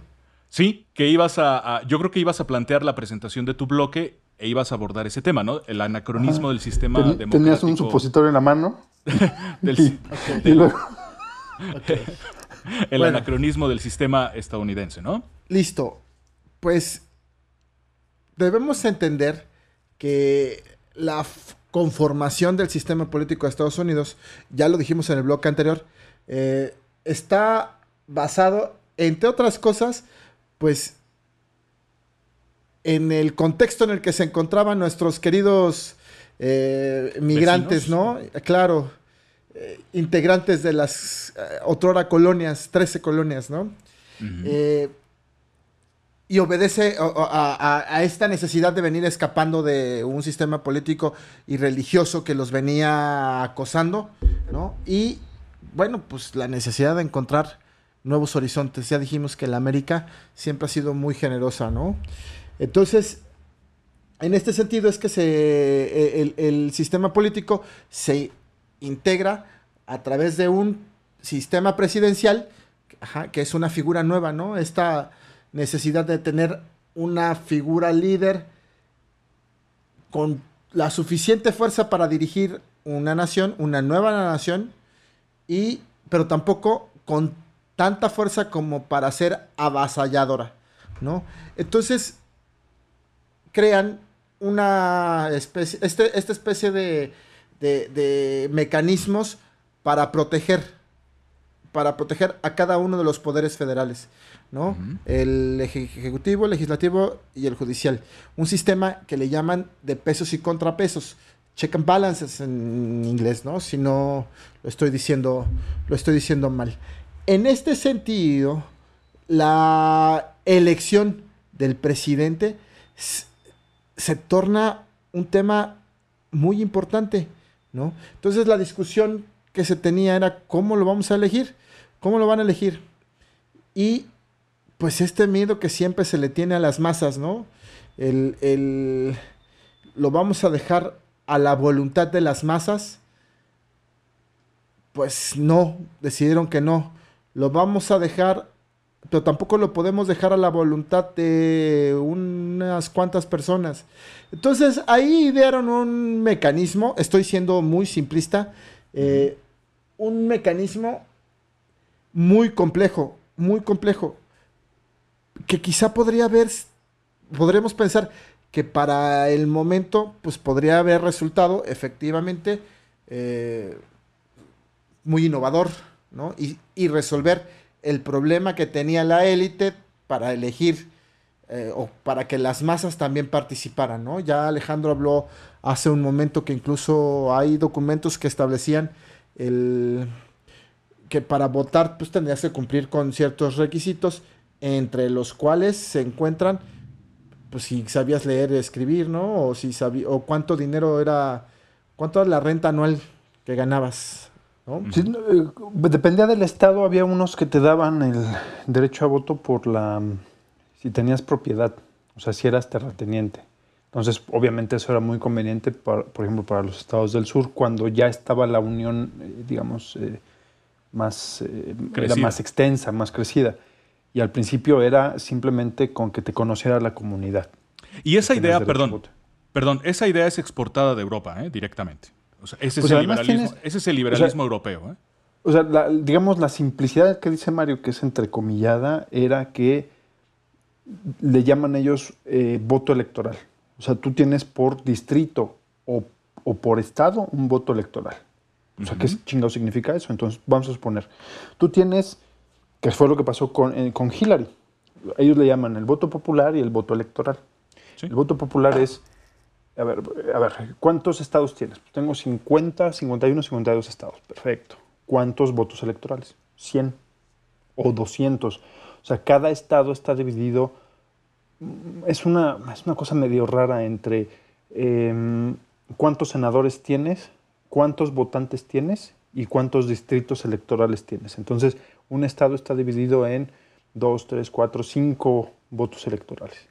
Sí, que ibas a, a- Yo creo que ibas a plantear la presentación de tu bloque e ibas a abordar ese tema, ¿no? El anacronismo del sistema Ten- democrático. tenías un supositorio en la mano <laughs> del- y, y luego... <laughs> el Bueno. anacronismo del sistema estadounidense, ¿no? Listo. Pues debemos entender que la conformación del sistema político de Estados Unidos, ya lo dijimos en el bloque anterior, eh, está basado, entre otras cosas, pues en el contexto en el que se encontraban nuestros queridos eh, migrantes, ¿no? Claro, eh, integrantes de las eh, otrora colonias, 13 colonias, ¿no? Eh, y obedece a, a- a esta necesidad de venir escapando de un sistema político y religioso que los venía acosando, ¿no? Y bueno, pues la necesidad de encontrar nuevos horizontes. Ya dijimos que la América siempre ha sido muy generosa, ¿no? Entonces, en este sentido es que se, eh, el, el sistema político se integra a través de un sistema presidencial, que es una figura nueva, ¿no? Esta necesidad de tener una figura líder con la suficiente fuerza para dirigir una nación, una nueva nación, y, pero tampoco con tanta fuerza como para ser avasalladora, ¿no? Entonces, crean una especie, este, esta especie de, de- de mecanismos para proteger, para proteger a cada uno de los poderes federales, ¿no? El eje- ejecutivo, el legislativo y el judicial. Un sistema que le llaman de pesos y contrapesos. Check and balances en inglés, ¿no? Si no lo estoy diciendo, lo estoy diciendo mal. En este sentido, la elección del presidente se torna un tema muy importante, ¿no? Entonces la discusión que se tenía era cómo lo vamos a elegir, cómo lo van a elegir. Y pues este miedo que siempre se le tiene a las masas, ¿no? El, el- lo vamos a dejar a la voluntad de las masas. Pues no, decidieron que no. Lo vamos a dejar, pero tampoco lo podemos dejar a la voluntad de unas cuantas personas. Entonces ahí idearon un mecanismo, estoy siendo muy simplista, eh, un mecanismo muy complejo, muy complejo, que quizá podría haber, podremos pensar que para el momento, pues podría haber resultado efectivamente eh, muy innovador, ¿no? Y, y resolver el problema que tenía la élite para elegir eh, o para que las masas también participaran, ¿no? Ya Alejandro habló hace un momento que incluso hay documentos que establecían el que para votar pues tendrías que cumplir con ciertos requisitos entre los cuales se encuentran pues si sabías leer y escribir, ¿no? O si sabí o cuánto dinero era cuánto era la renta anual que ganabas, ¿no? Sí, no, eh, dependía del estado, había unos que te daban el derecho a voto por la si tenías propiedad, o sea, si eras terrateniente. Entonces, obviamente eso era muy conveniente, para- por ejemplo, para los estados del sur, cuando ya estaba la unión, eh, digamos, eh, más, eh, era más extensa, más crecida. Y al principio era simplemente con que te conociera la comunidad. Y esa idea, perdón, perdón, esa idea es exportada de Europa, ¿eh? directamente. O sea, ese, Pues es, el liberalismo, tienes- ese es el liberalismo europeo. ¿eh? O sea, la- digamos, la simplicidad que dice Mario, que es entrecomillada, era que le llaman ellos eh, voto electoral. O sea, tú tienes por distrito o, o por estado un voto electoral. O sea, ¿qué chingado significa eso? Entonces, vamos a suponer, tú tienes, que fue lo que pasó con, eh, con Hillary. Ellos le llaman el voto popular y el voto electoral. Sí. El voto popular es, a ver, a ver, ¿cuántos estados tienes? Tengo 50, 51, 52 estados. Perfecto. ¿Cuántos votos electorales? 100 o 200. O sea, cada estado está dividido. Es una, es una cosa medio rara entre em, cuántos senadores tienes, cuántos votantes tienes y cuántos distritos electorales tienes. Entonces, un estado está dividido en 2, 3, 4, 5 votos electorales.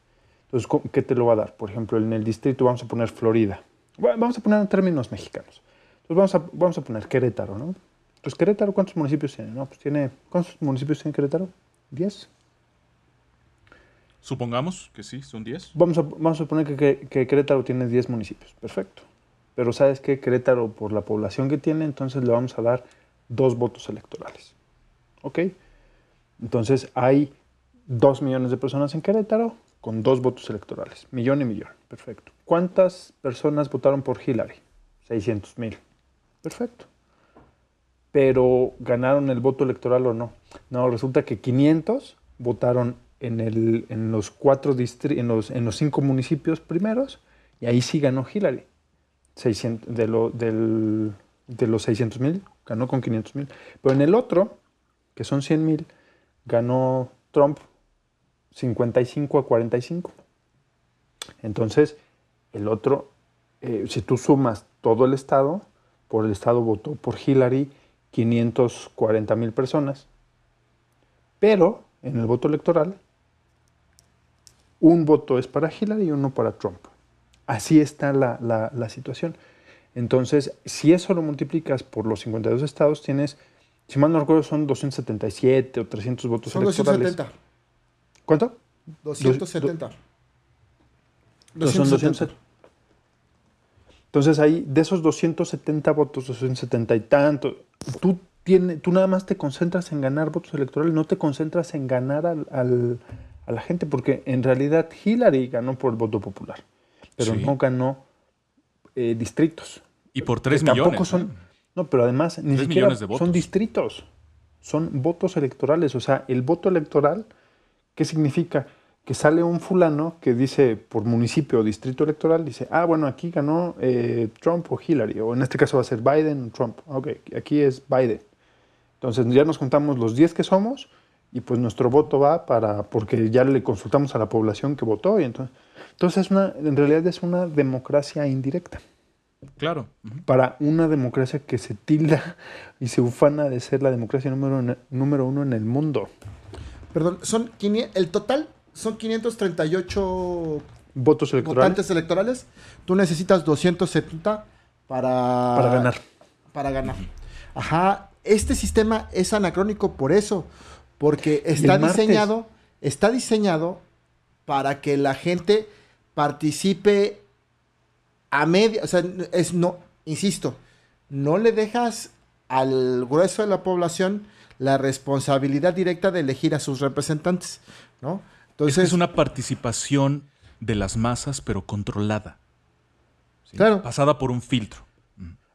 Entonces, ¿cómo- ¿qué te lo va a dar? Por ejemplo, en el distrito vamos a poner Florida. Bueno, Vamos a poner en términos mexicanos. Entonces, vamos a, vamos a poner Querétaro, ¿no? Entonces, Querétaro, ¿cuántos municipios tiene? No, pues tiene, ¿cuántos municipios tiene Querétaro? ¿10? Supongamos que sí, son 10. Vamos a, vamos a suponer que, que- que Querétaro tiene 10 municipios. Perfecto. Pero ¿sabes qué? Querétaro, por la población que tiene, entonces le vamos a dar dos votos electorales. ¿Ok? Entonces hay dos millones de personas en Querétaro con dos votos electorales. Millón y millón. Perfecto. ¿Cuántas personas votaron por Hillary? 600 mil. Perfecto. Pero ¿ganaron el voto electoral o no? No, resulta que 500 votaron en, el, en los cuatro distri- en los, en los cinco municipios primeros y ahí sí ganó Hillary. 600, de, lo, del- de los 600 mil, ganó con 500 mil. Pero en el otro, que son 100 mil, ganó Trump 55 a 45. Entonces, el otro, eh, si tú sumas todo el estado, por el estado votó por Hillary 540 mil personas. Pero en el voto electoral, un voto es para Hillary y uno para Trump. Así está la, la- la situación. Entonces, si eso lo multiplicas por los 52 estados, tienes, si mal no recuerdo, son 277 o 300 votos Son electorales. 270. ¿Cuánto? 270. No, son 270. Entonces ahí, de esos 270 votos, 270 y tanto, tú, tiene, tú nada más te concentras en ganar votos electorales, no te concentras en ganar al- al- a la gente, porque en realidad Hillary ganó por el voto popular, pero Sí. no ganó eh, distritos. Y por Que 3 tampoco millones. son, no, pero además ni siquiera millones de votos. son distritos, son votos electorales. O sea, el voto electoral, ¿qué significa? Que sale un fulano que dice por municipio o distrito electoral, dice, ah, bueno, aquí ganó eh, Trump o Hillary, o en este caso va a ser Biden o Trump. Ok, aquí es Biden. Entonces ya nos contamos los 10 que somos y pues nuestro voto va para, porque ya le consultamos a la población que votó y entonces, entonces es una, en realidad es una democracia indirecta Claro. ujú. para una democracia que se tilda y se ufana de ser la democracia número, número uno en el mundo. Perdón, son 500 el total son 538 Votos electorales votantes electorales. Tú necesitas 270 para para ganar. para ganar. Ajá, este sistema es anacrónico por eso, porque está diseñado, está diseñado para que la gente participe a media, o sea, es no, insisto, no le dejas al grueso de la población la responsabilidad directa de elegir a sus representantes, ¿no? Entonces, es una participación de las masas, pero controlada. ¿sí? Claro. Pasada por un filtro.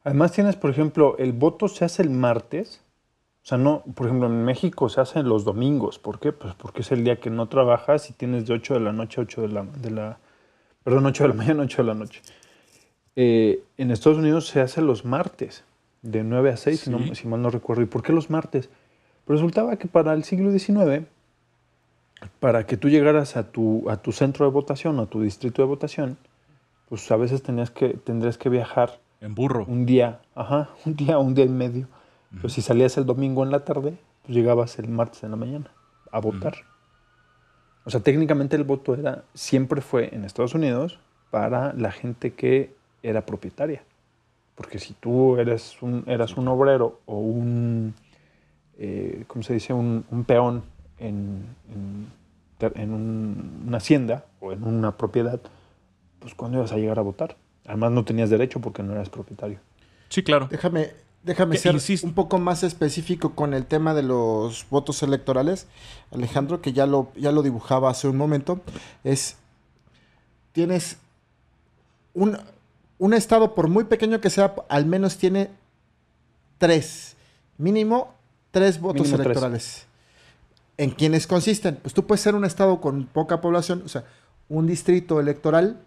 Además tienes, por ejemplo, el voto se hace el martes. O sea, no, por ejemplo, en México se hace los domingos. ¿Por qué? Pues porque es el día que no trabajas y tienes de 8 de la noche a 8 de la, de la perdón, 8 de la <laughs> mañana a 8 de la noche. Eh, en Estados Unidos se hace los martes, de 9 a 6, si, no- si mal no recuerdo. ¿Y por qué los martes? Pues resultaba que para el siglo XIX, para que tú llegaras a tu, a tu centro de votación o a tu distrito de votación, pues a veces tenías que, tendrías que viajar En burro. un día, ajá, <laughs> un día, un día y medio. Pero si salías el domingo en la tarde, pues llegabas el martes en la mañana a votar. O sea, técnicamente el voto era, siempre fue en Estados Unidos para la gente que era propietaria. Porque si tú eres un, eras un obrero o un, eh, ¿cómo se dice? Un, un peón en, en, ter- en un- una hacienda o en una propiedad, pues ¿cuándo ibas a llegar a votar? Además no tenías derecho porque no eras propietario. Sí, claro. Déjame, déjame ser insisto- un poco más específico con el tema de los votos electorales, Alejandro, que ya lo, ya lo dibujaba hace un momento. Es, tienes un, un estado, por muy pequeño que sea, al menos tiene tres, mínimo tres votos Mínimo tres. electorales. ¿En quiénes consisten? Pues tú puedes ser un estado con poca población, o sea, un distrito electoral,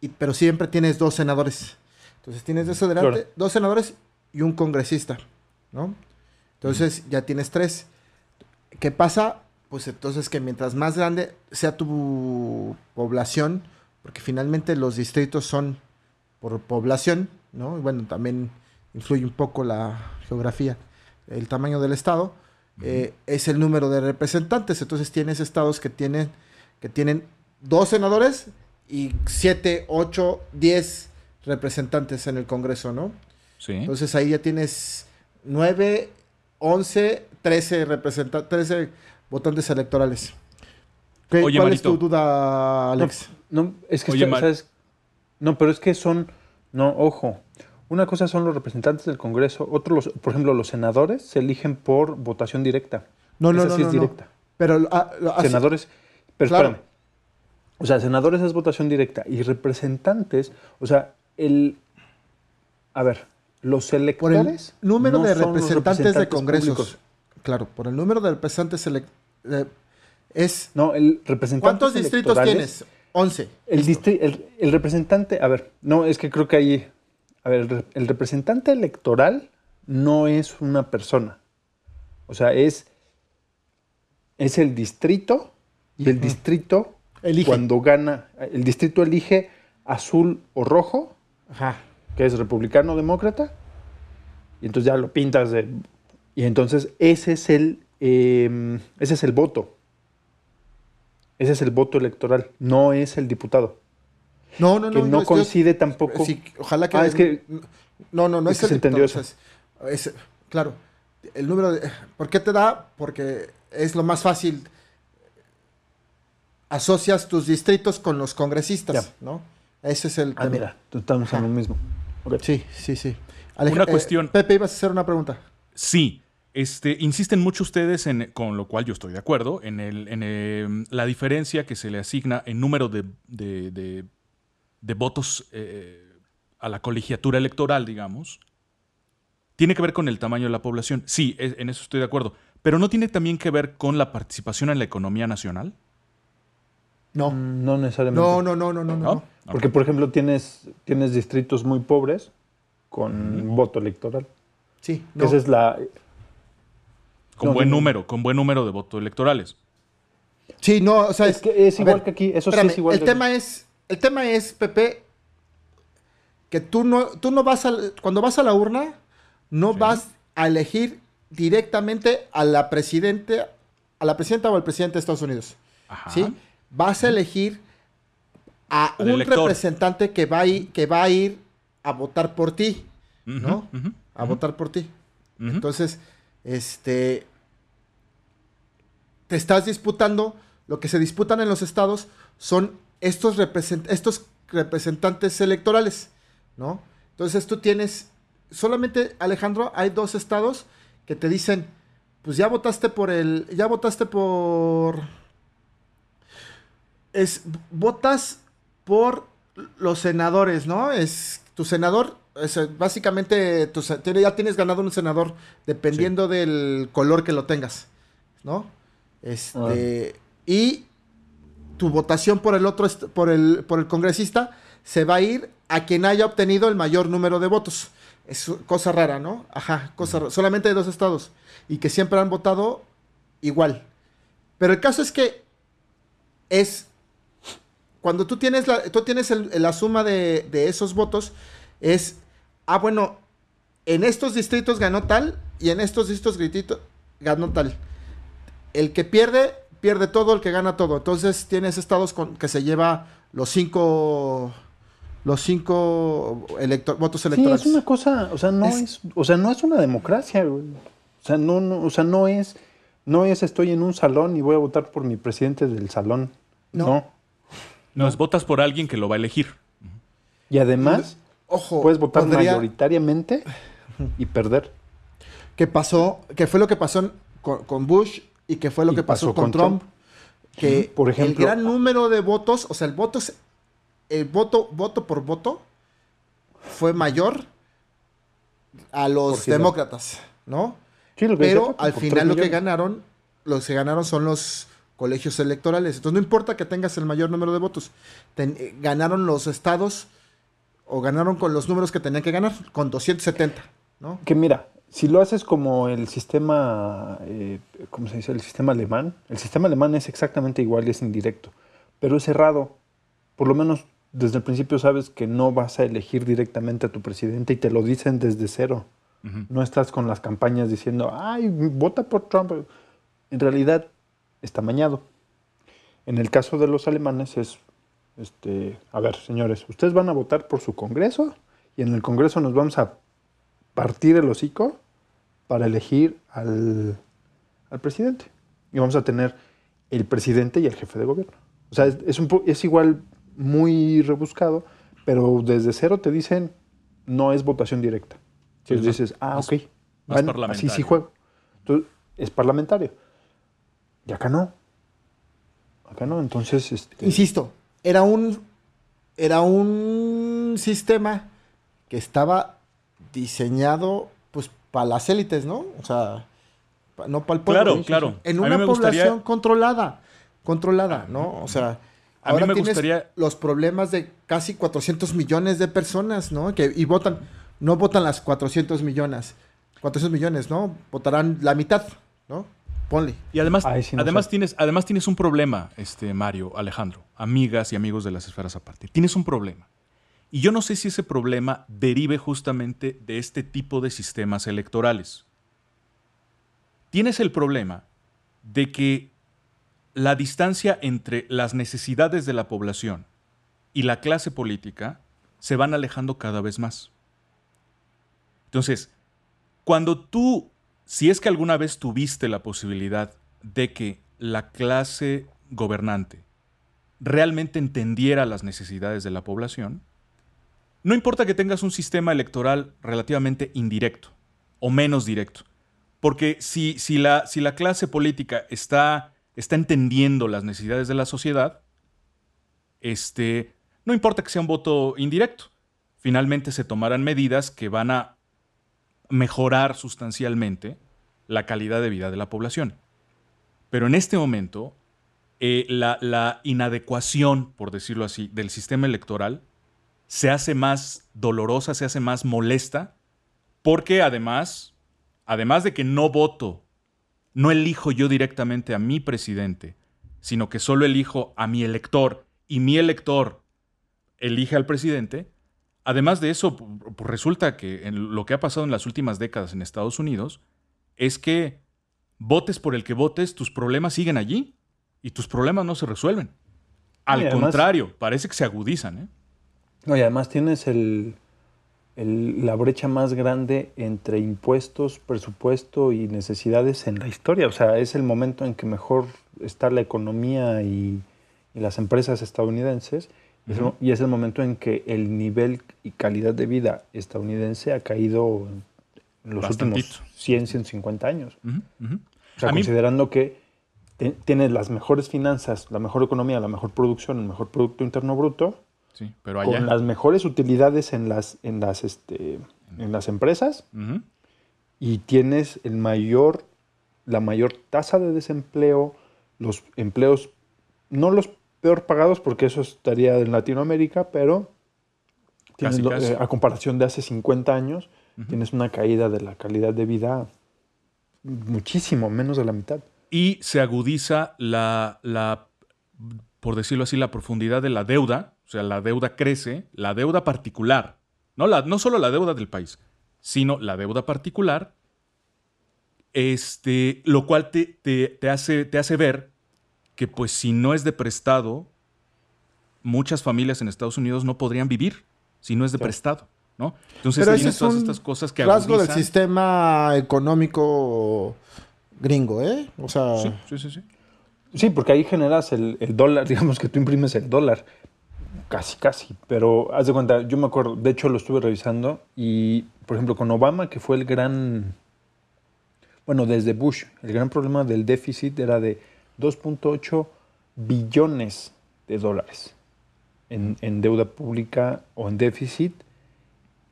y, pero siempre tienes dos senadores. Entonces tienes de eso delante, Claro. dos senadores y un congresista, ¿no? Entonces ya tienes tres. ¿Qué pasa? Pues entonces que mientras más grande sea tu población, porque finalmente los distritos son por población, ¿no? Y bueno, también influye un poco la geografía, el tamaño del estado, eh, es el número de representantes. Entonces tienes estados que tienen, que tienen dos senadores y siete, ocho, diez representantes en el Congreso, ¿no? Sí. Entonces ahí ya tienes 9, 11, 13 representantes, 13 votantes electorales. ¿Qué- Oye, ¿Cuál Marito. es tu duda, Alex? No, es que. No, pero es que son, no, ojo. Una cosa son los representantes del Congreso, otro los, por ejemplo, los senadores se eligen por votación directa. No, no, Esa no, sí no, es no. directa. Pero ah, senadores, pero Claro. espérame. O sea, senadores es votación directa y representantes, o sea, el a ver, los por el electores número no de representantes, de congresos. públicos. Claro, por el número de representantes eh, es No, el representante ¿Cuántos distritos tienes? 11. El, distri- el, el representante, a ver, no, es que creo que ahí A ver, el re- el representante electoral no es una persona. O sea, es, es el distrito y el distrito Elige. cuando gana, el distrito elige azul o rojo, Ajá. que es republicano o demócrata, y entonces ya lo pintas de... Y entonces ese es el, eh, ese es el voto. Ese es el voto electoral, no es el diputado. No, no, no. que no yo- coincide tampoco. Sí, ojalá que. Ah, es que- No, no, no es es, que el se entendió diputado, o sea, es- es- claro. El número de. ¿Por qué te da? Porque es lo más fácil. Asocias tus distritos con los congresistas, Ya. ¿no? Ese es el Ah, tema. mira, estamos Ajá. en lo mismo. Sí, sí, sí. Una cuestión. Pepe, ibas a hacer una pregunta. Sí, este, insisten mucho ustedes, en, con lo cual yo estoy de acuerdo, en, el, en eh, la diferencia que se le asigna en número de, de- de- de votos eh, a la colegiatura electoral, digamos. Tiene que ver con el tamaño de la población. Sí, es- en eso estoy de acuerdo. Pero ¿no tiene también que ver con la participación en la economía nacional? No. Mm, No necesariamente. No, no, no, no, no, no. ¿No? Porque, por ejemplo, tienes, tienes distritos muy pobres con voto electoral. Sí, Que no. Esa es la. Con No, buen no. número, con buen número de votos electorales. Sí, no, o sea, Es que es igual ver, que aquí. Eso espérame, sí es igual. El tema es, el tema es, Pepe, que tú no, tú no vas a, cuando vas a la urna, no Sí. vas a elegir directamente a la presidente, a la presidenta o al presidente de Estados Unidos. Ajá. ¿Sí? Vas a elegir a Al un elector. representante que va, a ir, que va a ir a votar por ti, ¿no? a votar por ti. Entonces, este, te estás disputando, lo que se disputan en los estados son estos, represent- estos representantes electorales, ¿no? Entonces tú tienes, solamente Alejandro, hay dos estados que te dicen, pues ya votaste por el, ya votaste por, es, votas por los senadores, ¿no? Es tu senador, es, básicamente tu ya tienes ganado un senador dependiendo del color que lo tengas, ¿no? Este, y tu votación por el otro, por el, por el congresista se va a ir a quien haya obtenido el mayor número de votos. Es cosa rara, ¿no? Ajá, cosa rara. Solamente hay dos estados y que siempre han votado igual. Pero el caso es que es cuando tú tienes la, tú tienes el- la suma de, de esos votos, es, ah, bueno, en estos distritos ganó tal y en estos distritos gritito, ganó tal. El que pierde, pierde todo, el que gana todo. Entonces tienes estados con, que se lleva los cinco, los cinco votos Sí, electorales. es una cosa. O sea, no Es- es. o sea, no es una democracia, güey. O sea, no, no, o sea, no es. No es estoy en un salón y voy a votar por mi presidente del salón. No. No. No, es votas por alguien que lo va a elegir. Y además, Ojo, puedes votar podría- mayoritariamente y perder. que pasó, que fue lo que pasó con Bush y que fue lo que pasó, pasó con, con Trump. Trump. Que Por ejemplo- el gran número de votos, o sea, el voto, es- el voto, voto por voto fue mayor a los demócratas, ¿no? Sí, lo Pero al final lo que ganaron, los que ganaron son los colegios electorales. Entonces no importa que tengas el mayor número de votos. Ten- eh, ganaron los estados o ganaron con los números que tenían que ganar, con 270, ¿no? Que mira, si lo haces como el sistema, eh, ¿cómo se dice? El sistema alemán. El sistema alemán es exactamente igual y es indirecto, pero es cerrado. Por lo menos desde el principio sabes que no vas a elegir directamente a tu presidente y te lo dicen desde cero. No estás con las campañas diciendo, ay, vota por Trump. En realidad está mañado. En el caso de los alemanes es, este, a ver, señores, ustedes van a votar por su Congreso y en el Congreso nos vamos a partir el hocico para elegir al, al presidente. Y vamos a tener el presidente y el jefe de gobierno. O sea, es, es un po- es igual muy rebuscado, pero desde cero te dicen no es votación directa. Sí, Entonces dices, ah, más- ok, más bueno, así parlamentario. sí juego. Entonces, es parlamentario. Y acá no. Acá no, entonces... Este, Insisto, era un, era un sistema que estaba diseñado pues para las élites, ¿no? O sea, pa- no para el pueblo. Claro, Sí, claro. En A mí una población gustaría- controlada, controlada, ¿no? O sea, A mí ahora me tienes gustaría- los problemas de casi 400 millones de personas, ¿no? Que, y votan, no votan las 400 millones, 400 millones, ¿no? Votarán la mitad, ¿no? Ponle. Y además, Ay, sí, no además, sé. tienes, además tienes un problema, este, Mario, Alejandro, amigas y amigos de las esferas aparte. Tienes un problema. Y yo no sé si ese problema derive justamente de este tipo de sistemas electorales. Tienes el problema de que la distancia entre las necesidades de la población y la clase política se van alejando cada vez más. Entonces, cuando tú, si es que alguna vez tuviste la posibilidad de que la clase gobernante realmente entendiera las necesidades de la población, no importa que tengas un sistema electoral relativamente indirecto o menos directo, porque si, si, la, si la clase política está, está entendiendo las necesidades de la sociedad, este, no importa que sea un voto indirecto, finalmente se tomarán medidas que van a mejorar sustancialmente la calidad de vida de la población. Pero en este momento, eh, la, la inadecuación, por decirlo así, del sistema electoral se hace más dolorosa, se hace más molesta, porque además, además de que no voto, no elijo yo directamente a mi presidente, sino que solo elijo a mi elector y mi elector elige al presidente, además de eso, resulta que en lo que ha pasado en las últimas décadas en Estados Unidos es que votes por el que votes, tus problemas siguen allí y tus problemas no se resuelven. Al además- contrario, parece que se agudizan. ¿eh? No, y además tienes el, el- la brecha más grande entre impuestos, presupuesto y necesidades en la historia. O sea, es el momento en que mejor está la economía y, y las empresas estadounidenses. y es el- Ujú. y es el momento en que el nivel y calidad de vida estadounidense ha caído en, los Bastantito. últimos 100, 150 años. Ujú, ujú. O sea, A mí- considerando que te- tienes las mejores finanzas, la mejor economía, la mejor producción, el mejor Producto Interno Bruto, Sí, pero allá. con las mejores utilidades en las, en las, este, en las empresas y tienes el mayor, la mayor tasa de desempleo, los empleos, no los peor pagados, porque eso estaría en Latinoamérica, pero tienes Casi, lo- casi. eh, a comparación de hace 50 años, tienes una caída de la calidad de vida muchísimo, menos de la mitad. y se agudiza la, la, por decirlo así, la profundidad de la deuda, sea, la deuda crece, la deuda particular, no, la, no solo la deuda del país, sino la deuda particular, este, lo cual te, te- te hace, te hace ver que pues si no es de prestado, muchas familias en Estados Unidos no podrían vivir si no es de prestado, ¿no? Entonces Pero ese tienes es todas un estas cosas que rasgo del sistema económico gringo, ¿eh? O sea, Sí, sí, sí, sí. Sí, porque ahí generas el, el dólar, <laughs> digamos que tú imprimes el dólar. Casi, casi. Pero haz de cuenta, yo me acuerdo, de hecho lo estuve revisando y, por ejemplo, con Obama, que fue el gran, bueno, desde Bush, el gran problema del déficit era de 2.8 billones de dólares en, deuda pública o en déficit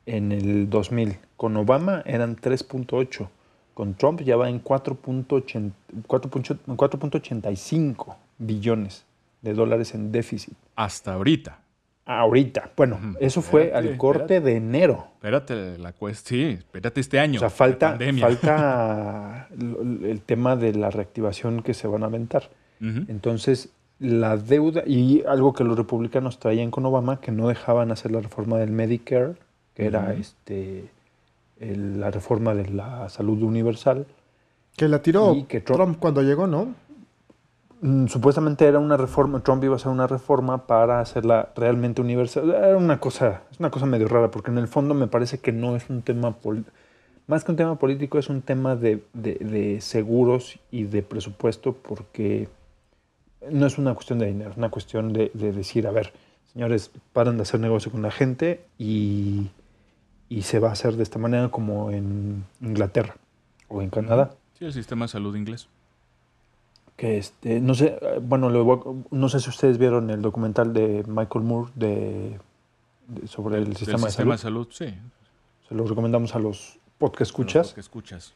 en el 2000. Con Obama eran 3.8. Con Trump ya va en 4.80 4.8 4.85 billones de dólares en déficit. Hasta ahorita. Ahorita. Bueno, eso fue Espérate, al corte de enero. Espérate la cuestión. Sí, espérate este año. O sea, falta, <laughs> el tema de la reactivación que se van a aventar. Entonces, la deuda, y algo que los republicanos traían con Obama, que no dejaban hacer la reforma del Medicare, que era este, el- la reforma de la salud universal. que la tiró Y que Trump- Trump cuando llegó, ¿no? Mm, Supuestamente era una reforma, Trump iba a hacer una reforma para hacerla realmente universal. Era una cosa, es una cosa medio rara, porque en el fondo me parece que no es un tema, más que un tema político, es un tema de, de- de seguros y de presupuesto, porque no es una cuestión de dinero, es una cuestión de, de decir, a ver, señores, paran de hacer negocio con la gente y, y se va a hacer de esta manera como en Inglaterra o en Canadá Sí, el sistema de salud inglés. Que este, no sé, bueno, a- no sé si ustedes vieron el documental de Michael Moore de, de- sobre el Del sistema, sistema de salud. de salud, sí. Se lo recomendamos a los podcast escuchas Los que escuchas.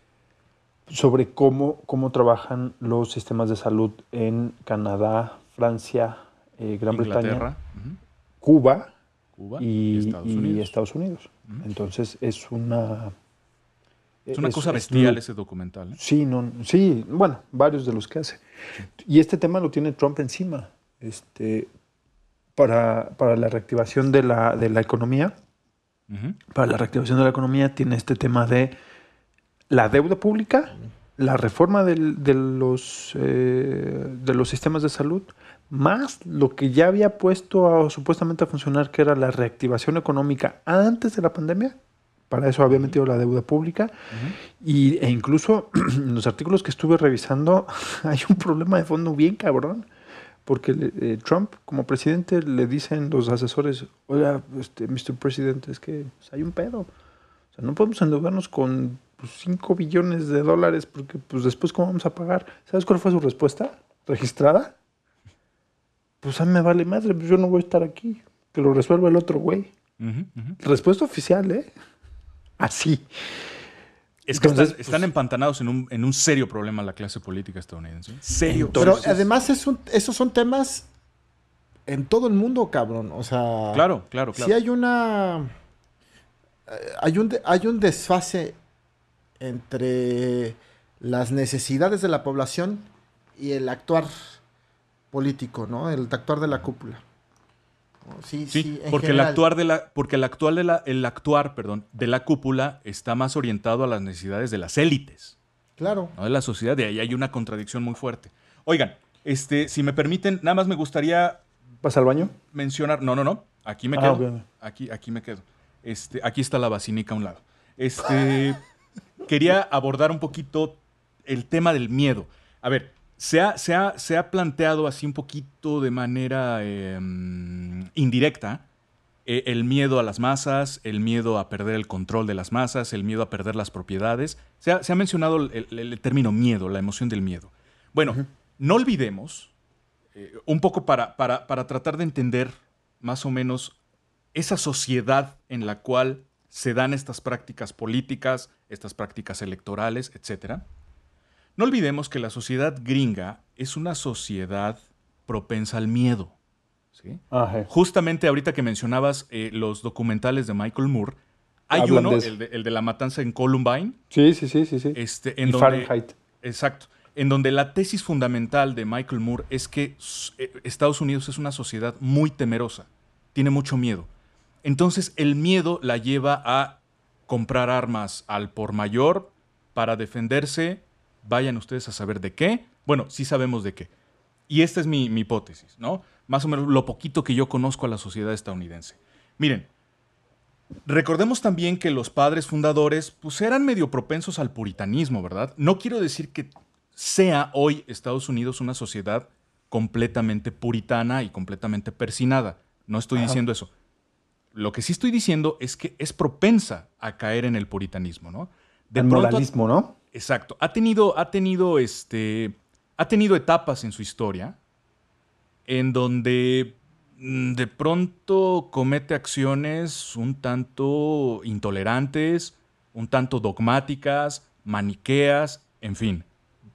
sobre cómo, cómo trabajan los sistemas de salud en Canadá, Francia, eh, Gran Bretaña, Cuba, Cuba y, y Estados y Unidos. Estados Unidos. Entonces es una... Es una cosa bestial ese documental. ¿eh? Sí, no, sí, bueno, varios de los que hace. Y este tema lo tiene Trump encima. Este, para, para la reactivación de la, de la economía, para la reactivación de la economía tiene este tema de la deuda pública, la reforma del- de, los, eh, de los sistemas de salud, más lo que ya había puesto a- supuestamente a funcionar, que era la reactivación económica antes de la pandemia. Para eso había metido la deuda pública. y, e incluso <clears throat> en los artículos que estuve revisando <laughs> hay un problema de fondo bien cabrón. Porque eh, Trump, como presidente, le dicen los asesores, oiga, este, Mr. President, es que pues, hay un pedo. O sea, no podemos endeudarnos con 5 billones de dólares porque pues después cómo vamos a pagar. ¿Sabes cuál fue su respuesta? ¿Registrada? Pues a mí me vale madre, pues yo no voy a estar aquí. Que lo resuelva el otro güey. Respuesta oficial, ¿eh? Así. Es que Entonces, están, están empantanados en un, en un serio problema la clase política estadounidense. Serio. Pero además es un- esos son temas en todo el mundo, cabrón. O sea, Claro, claro, claro. si hay una... eh, Hay un, hay un desfase entre las necesidades de la población y el actuar político, ¿no? El actuar de la cúpula. Sí, Sí, sí, en porque el actuar de la, porque el actual de la, el actuar, perdón, de la cúpula está más orientado a las necesidades de las élites, Claro. no de la sociedad. De ahí hay una contradicción muy fuerte. Oigan, este, si me permiten, nada más me gustaría ¿Vas al baño? mencionar. No, no, no. Aquí me Ah, quedo. Aquí, aquí me quedo. Este, aquí está la basinica a un lado. Este, quería abordar un poquito el tema del miedo. A ver, se ha, se ha- se ha planteado así un poquito de manera eh, indirecta eh, el miedo a las masas, el miedo a perder el control de las masas, el miedo a perder las propiedades. Se ha, se ha mencionado el, el- el término miedo, la emoción del miedo. Bueno, no olvidemos, eh, un poco para, para, para tratar de entender más o menos esa sociedad en la cual se dan estas prácticas políticas, estas prácticas electorales, etc. No olvidemos que la sociedad gringa es una sociedad propensa al miedo. ¿sí? Ajá. Justamente ahorita que mencionabas eh, los documentales de Michael Moore, hay Hablan uno, de el de, el de la matanza en Columbine, Sí, sí, sí, sí, sí. este, en y donde, Fahrenheit. Exacto. En donde la tesis fundamental de Michael Moore es que eh, Estados Unidos es una sociedad muy temerosa, tiene mucho miedo. Entonces el miedo la lleva a comprar armas al por mayor para defenderse. Vayan ustedes a saber de qué. Bueno, sí sabemos de qué. Y esta es mi, mi hipótesis, ¿no? Más o menos lo poquito que yo conozco a la sociedad estadounidense. Miren, Recordemos también que los padres fundadores pues eran medio propensos al puritanismo, ¿verdad? No quiero decir que sea hoy Estados Unidos una sociedad completamente puritana y completamente persinada. No estoy diciendo eso. Lo que sí estoy diciendo es que es propensa a caer en el puritanismo, ¿no? el pronto- moralismo, ¿no? Exacto. Ha tenido, ha tenido, este, ha tenido etapas en su historia en donde mm, de pronto comete acciones un tanto intolerantes, un tanto dogmáticas, maniqueas, en fin.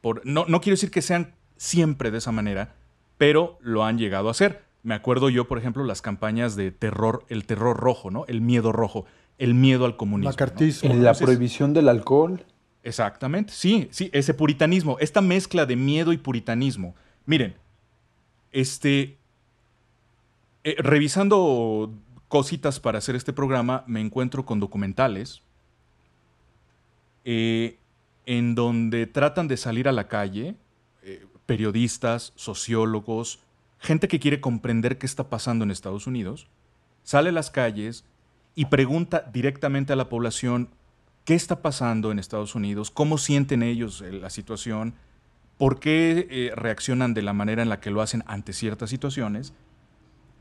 Por- no, no quiero decir que sean siempre de esa manera, pero lo han llegado a hacer. Me acuerdo yo, por ejemplo, las campañas de terror, el terror rojo, ¿no? El miedo rojo, el miedo al comunismo. ¿no? Macartismo. En la prohibición del alcohol. Exactamente, sí, sí, ese puritanismo, esta mezcla de miedo y puritanismo. Miren, este, eh, revisando cositas para hacer este programa, me encuentro con documentales eh, en donde tratan de salir a la calle, eh, periodistas, sociólogos, gente que quiere comprender qué está pasando en Estados Unidos, sale a las calles y pregunta directamente a la población qué está pasando en Estados Unidos, cómo sienten ellos eh, la situación, por qué eh, reaccionan de la manera en la que lo hacen ante ciertas situaciones.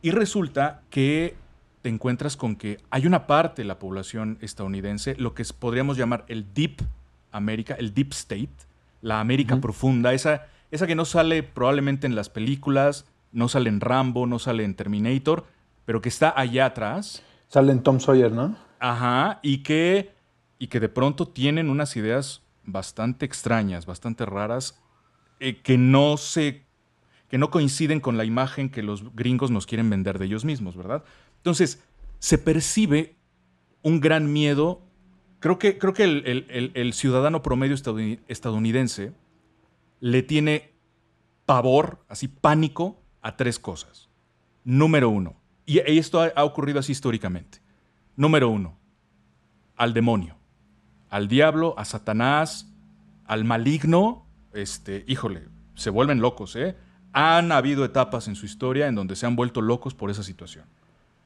Y resulta que te encuentras con que hay una parte de la población estadounidense, lo que podríamos llamar el Deep America, el Deep State, la América profunda, esa, esa que no sale probablemente en las películas, no sale en Rambo, no sale en Terminator, pero que está allá atrás. Sale en Tom Sawyer, ¿no? Ajá, y que, y que de pronto tienen unas ideas bastante extrañas, bastante raras, eh, que no se. que no coinciden con la imagen que los gringos nos quieren vender de ellos mismos, ¿verdad? Entonces, se percibe un gran miedo. Creo que, creo que el, ciudadano promedio estadouni- estadounidense le tiene pavor, así pánico, a tres cosas. Número uno, y, esto ha ocurrido así históricamente. Número uno, al demonio, al diablo, a Satanás, al maligno, este, híjole, se vuelven locos, ¿eh? Han habido etapas en su historia en donde se han vuelto locos por esa situación.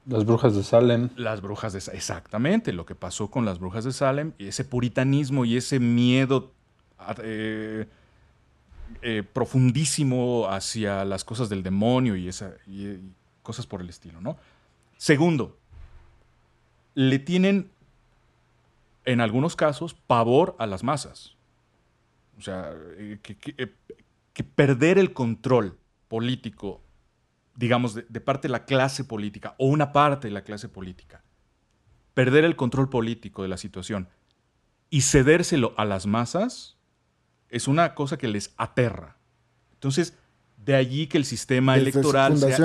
Las brujas de Salem. Las brujas de Salem, exactamente, lo que pasó con las brujas de Salem, y ese puritanismo y ese miedo eh, eh, profundísimo hacia las cosas del demonio y, esa, y- y cosas por el estilo, ¿no? Segundo, le tienen, en algunos casos, pavor a las masas. O sea, eh, que, que- eh, que perder el control político digamos, de, de parte de la clase política o una parte de la clase política, perder el control político de la situación y cedérselo a las masas es una cosa que les aterra. Entonces, de allí que el sistema Desde electoral sea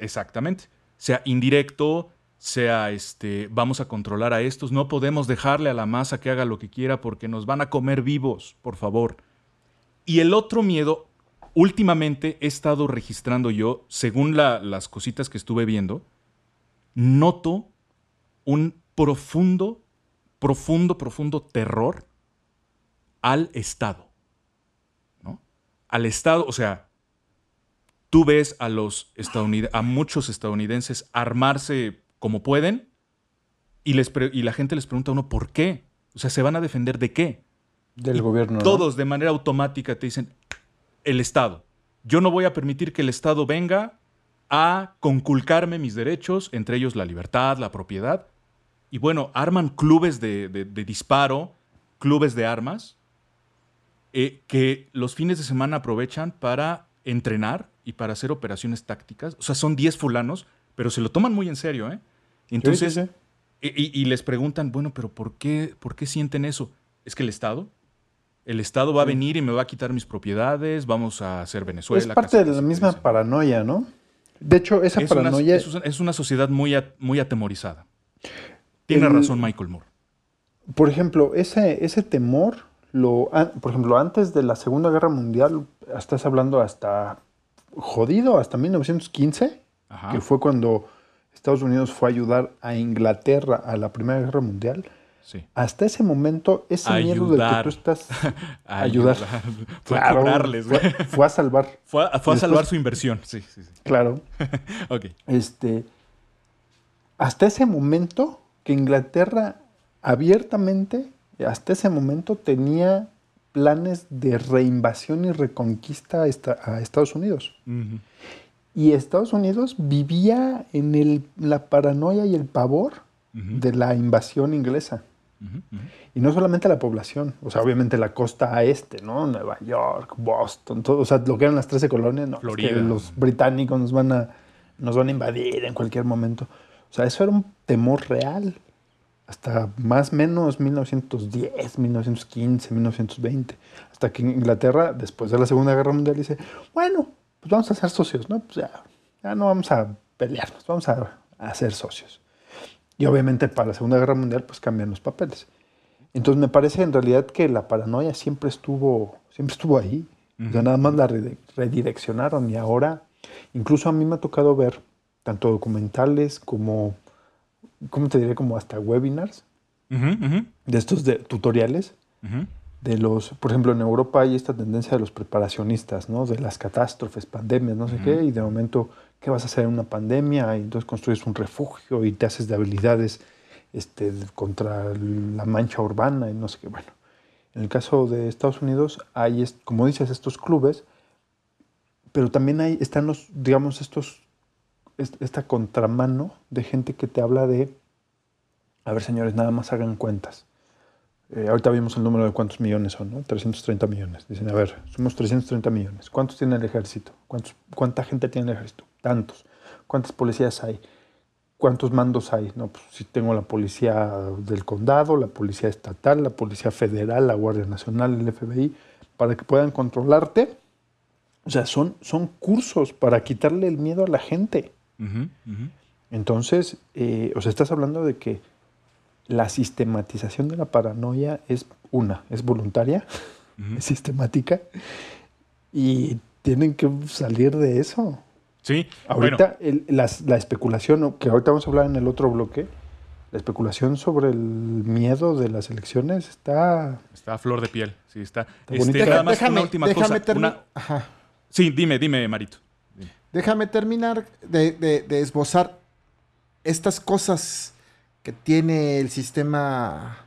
exactamente, sea indirecto, sea este, vamos a controlar a estos, no podemos dejarle a la masa que haga lo que quiera porque nos van a comer vivos, por favor. Y el otro miedo, últimamente he estado registrando yo, según la- las cositas que estuve viendo, noto un profundo, profundo, profundo terror al Estado. Al Estado, o sea, tú ves a los estadounid- a muchos estadounidenses armarse como pueden y, les y la gente les pregunta a uno por qué. O sea, ¿se van a defender de qué? Del gobierno. ¿no? Todos de manera automática te dicen, el Estado. Yo no voy a permitir que el Estado venga a conculcarme mis derechos, entre ellos la libertad, la propiedad. Y bueno, arman clubes de, de- de disparo, clubes de armas, eh, que los fines de semana aprovechan para entrenar y para hacer operaciones tácticas. O sea, son 10 fulanos, pero se lo toman muy en serio, ¿eh? Entonces, sí, sí. y, y- y les preguntan, bueno, pero ¿por qué, ¿por qué sienten eso? ¿Es que el Estado? El Estado va a venir y me va a quitar mis propiedades, vamos a hacer Venezuela. es parte casi, de la misma dicen. paranoia, ¿no? De hecho, esa Es paranoia. es una- es una sociedad muy, a- muy atemorizada. Tiene El- razón Michael Moore. Por ejemplo, ese, ese temor, lo, por ejemplo, antes de la Segunda Guerra Mundial, estás hablando hasta jodido, hasta 1915, Ajá. que fue cuando Estados Unidos fue a ayudar a Inglaterra a la Primera Guerra Mundial. Sí. Hasta ese momento, ese miedo del que Ayudar. tú estás <laughs> A ayudar. <laughs> Fue Claro, a cobrarles, fue, fue a salvar. Fue a, fue a Después- salvar su inversión. Sí, sí, sí. Claro. <laughs> Ok. Este, hasta ese momento que Inglaterra abiertamente, hasta ese momento tenía planes de reinvasión y reconquista a, esta- a Estados Unidos. Y Estados Unidos vivía en el- la paranoia y el pavor Ujú. de la invasión inglesa. Ujú, ujú. Y no solamente la población, o sea, obviamente la costa este, ¿no? Nueva York, Boston, todo, o sea, lo que eran las 13 colonias, no, es que Florida. los británicos nos van a nos van a invadir en cualquier momento. O sea, eso era un temor real. Hasta más o menos 1910, 1915, 1920. Hasta que Inglaterra, después de la Segunda Guerra Mundial, dice, bueno, pues vamos a ser socios, ¿no? Pues ya, ya no vamos a pelearnos, vamos a, a ser socios. Y obviamente para la Segunda Guerra Mundial pues cambian los papeles. Entonces me parece en realidad que la paranoia siempre estuvo, siempre estuvo ahí. O sea, nada más la redi- redireccionaron y ahora, incluso a mí me ha tocado ver tanto documentales como, ¿cómo te diré? Como hasta webinars Ujú, ujú, de estos de, tutoriales. De los, por ejemplo, en Europa hay esta tendencia de los preparacionistas, ¿no? De las catástrofes, pandemias, no sé qué, y de momento, ¿qué vas a hacer en una pandemia? Y entonces construyes un refugio y te haces de habilidades este, contra la mancha urbana y no sé qué. Bueno, en el caso de Estados Unidos hay, como dices, estos clubes, pero también hay, están los, digamos, estos, est- esta contramano de gente que te habla de, a ver señores, nada más hagan cuentas. Eh, ahorita vimos el número de cuántos millones son, ¿no? 330 millones. Dicen, a ver, somos 330 millones. ¿Cuántos tiene el ejército? ¿Cuántos, ¿Cuánta gente tiene el ejército? Tantos. ¿Cuántas policías hay? ¿Cuántos mandos hay? No, pues si tengo la policía del condado, la policía estatal, la policía federal, la Guardia Nacional, el FBI, para que puedan controlarte O sea, son, son cursos para quitarle el miedo a la gente. Ujú, ujú. Entonces, eh, o sea, estás hablando de que la sistematización de la paranoia es una, es voluntaria, es sistemática, y tienen que salir de eso. Sí, Ahorita el- las- la especulación, que ahorita vamos a hablar en el otro bloque, la especulación sobre el miedo de las elecciones está... Está a flor de piel, sí, está. Este, Deja- nada más déjame, una última déjame cosa. termi- una- Ajá. Sí, dime, dime, Marito. Déjame terminar de, de- de esbozar estas cosas que tiene el sistema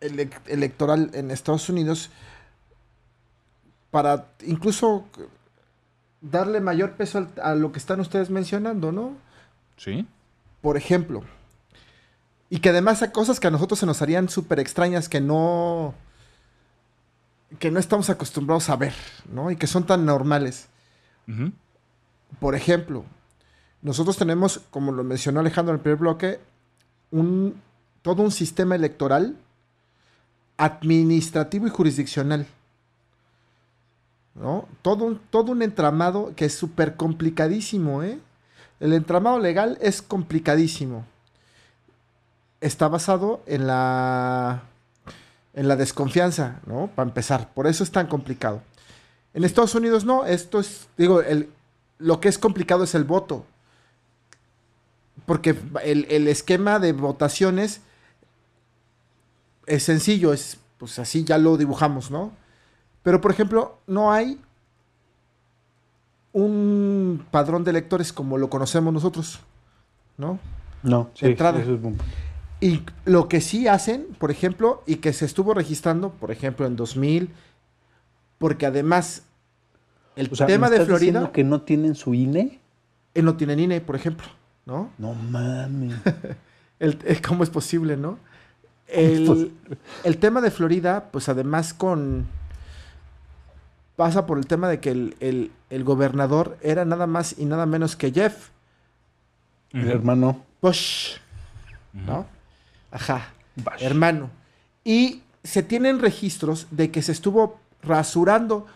elec- electoral en Estados Unidos para incluso darle mayor peso al- a lo que están ustedes mencionando, ¿no? Sí. Por ejemplo, y que además hay cosas que a nosotros se nos harían súper extrañas que no que no estamos acostumbrados a ver, ¿no? Y que son tan normales. Por ejemplo, nosotros tenemos, como lo mencionó Alejandro en el primer bloque, todo un sistema electoral administrativo y jurisdiccional. ¿no? Todo, todo un entramado que es súper complicadísimo. ¿eh? El entramado legal es complicadísimo. Está basado en la, en la desconfianza, ¿no? Para empezar. Por eso es tan complicado. En Estados Unidos no, esto es, digo, el, lo que es complicado es el voto. Porque el, el esquema de votaciones es sencillo, es pues así ya lo dibujamos, ¿no? Pero por ejemplo, no hay un padrón de electores como lo conocemos nosotros, ¿no? No, sí, Entrada. eso es un- Y lo que sí hacen, por ejemplo, y que se estuvo registrando, por ejemplo, en 2000, porque además el O sea, tema ¿me de estás Florida, diciendo que no tienen su INE? él no tiene INE, por ejemplo, ¿no? No mames. <laughs> El- el- ¿Cómo es posible, no? El, posible? el tema de Florida, pues además con... pasa por el tema de que el, el- el gobernador era nada más y nada menos que Jeff El hermano. Bush, ¿no? Ajá, Bush. hermano. Y se tienen registros de que se estuvo rasurando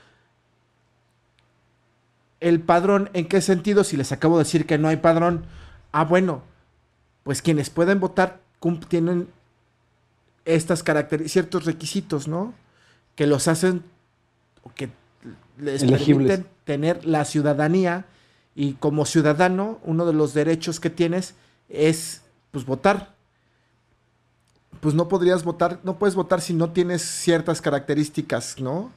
el padrón. ¿En qué sentido? Si les acabo de decir que no hay padrón. Ah, bueno, pues quienes pueden votar tienen estas características, ciertos requisitos, ¿no? Que los hacen, o que les Elegibles. permiten tener la ciudadanía y como ciudadano, uno de los derechos que tienes es, pues, votar. Pues no podrías votar, no puedes votar si no tienes ciertas características, ¿no?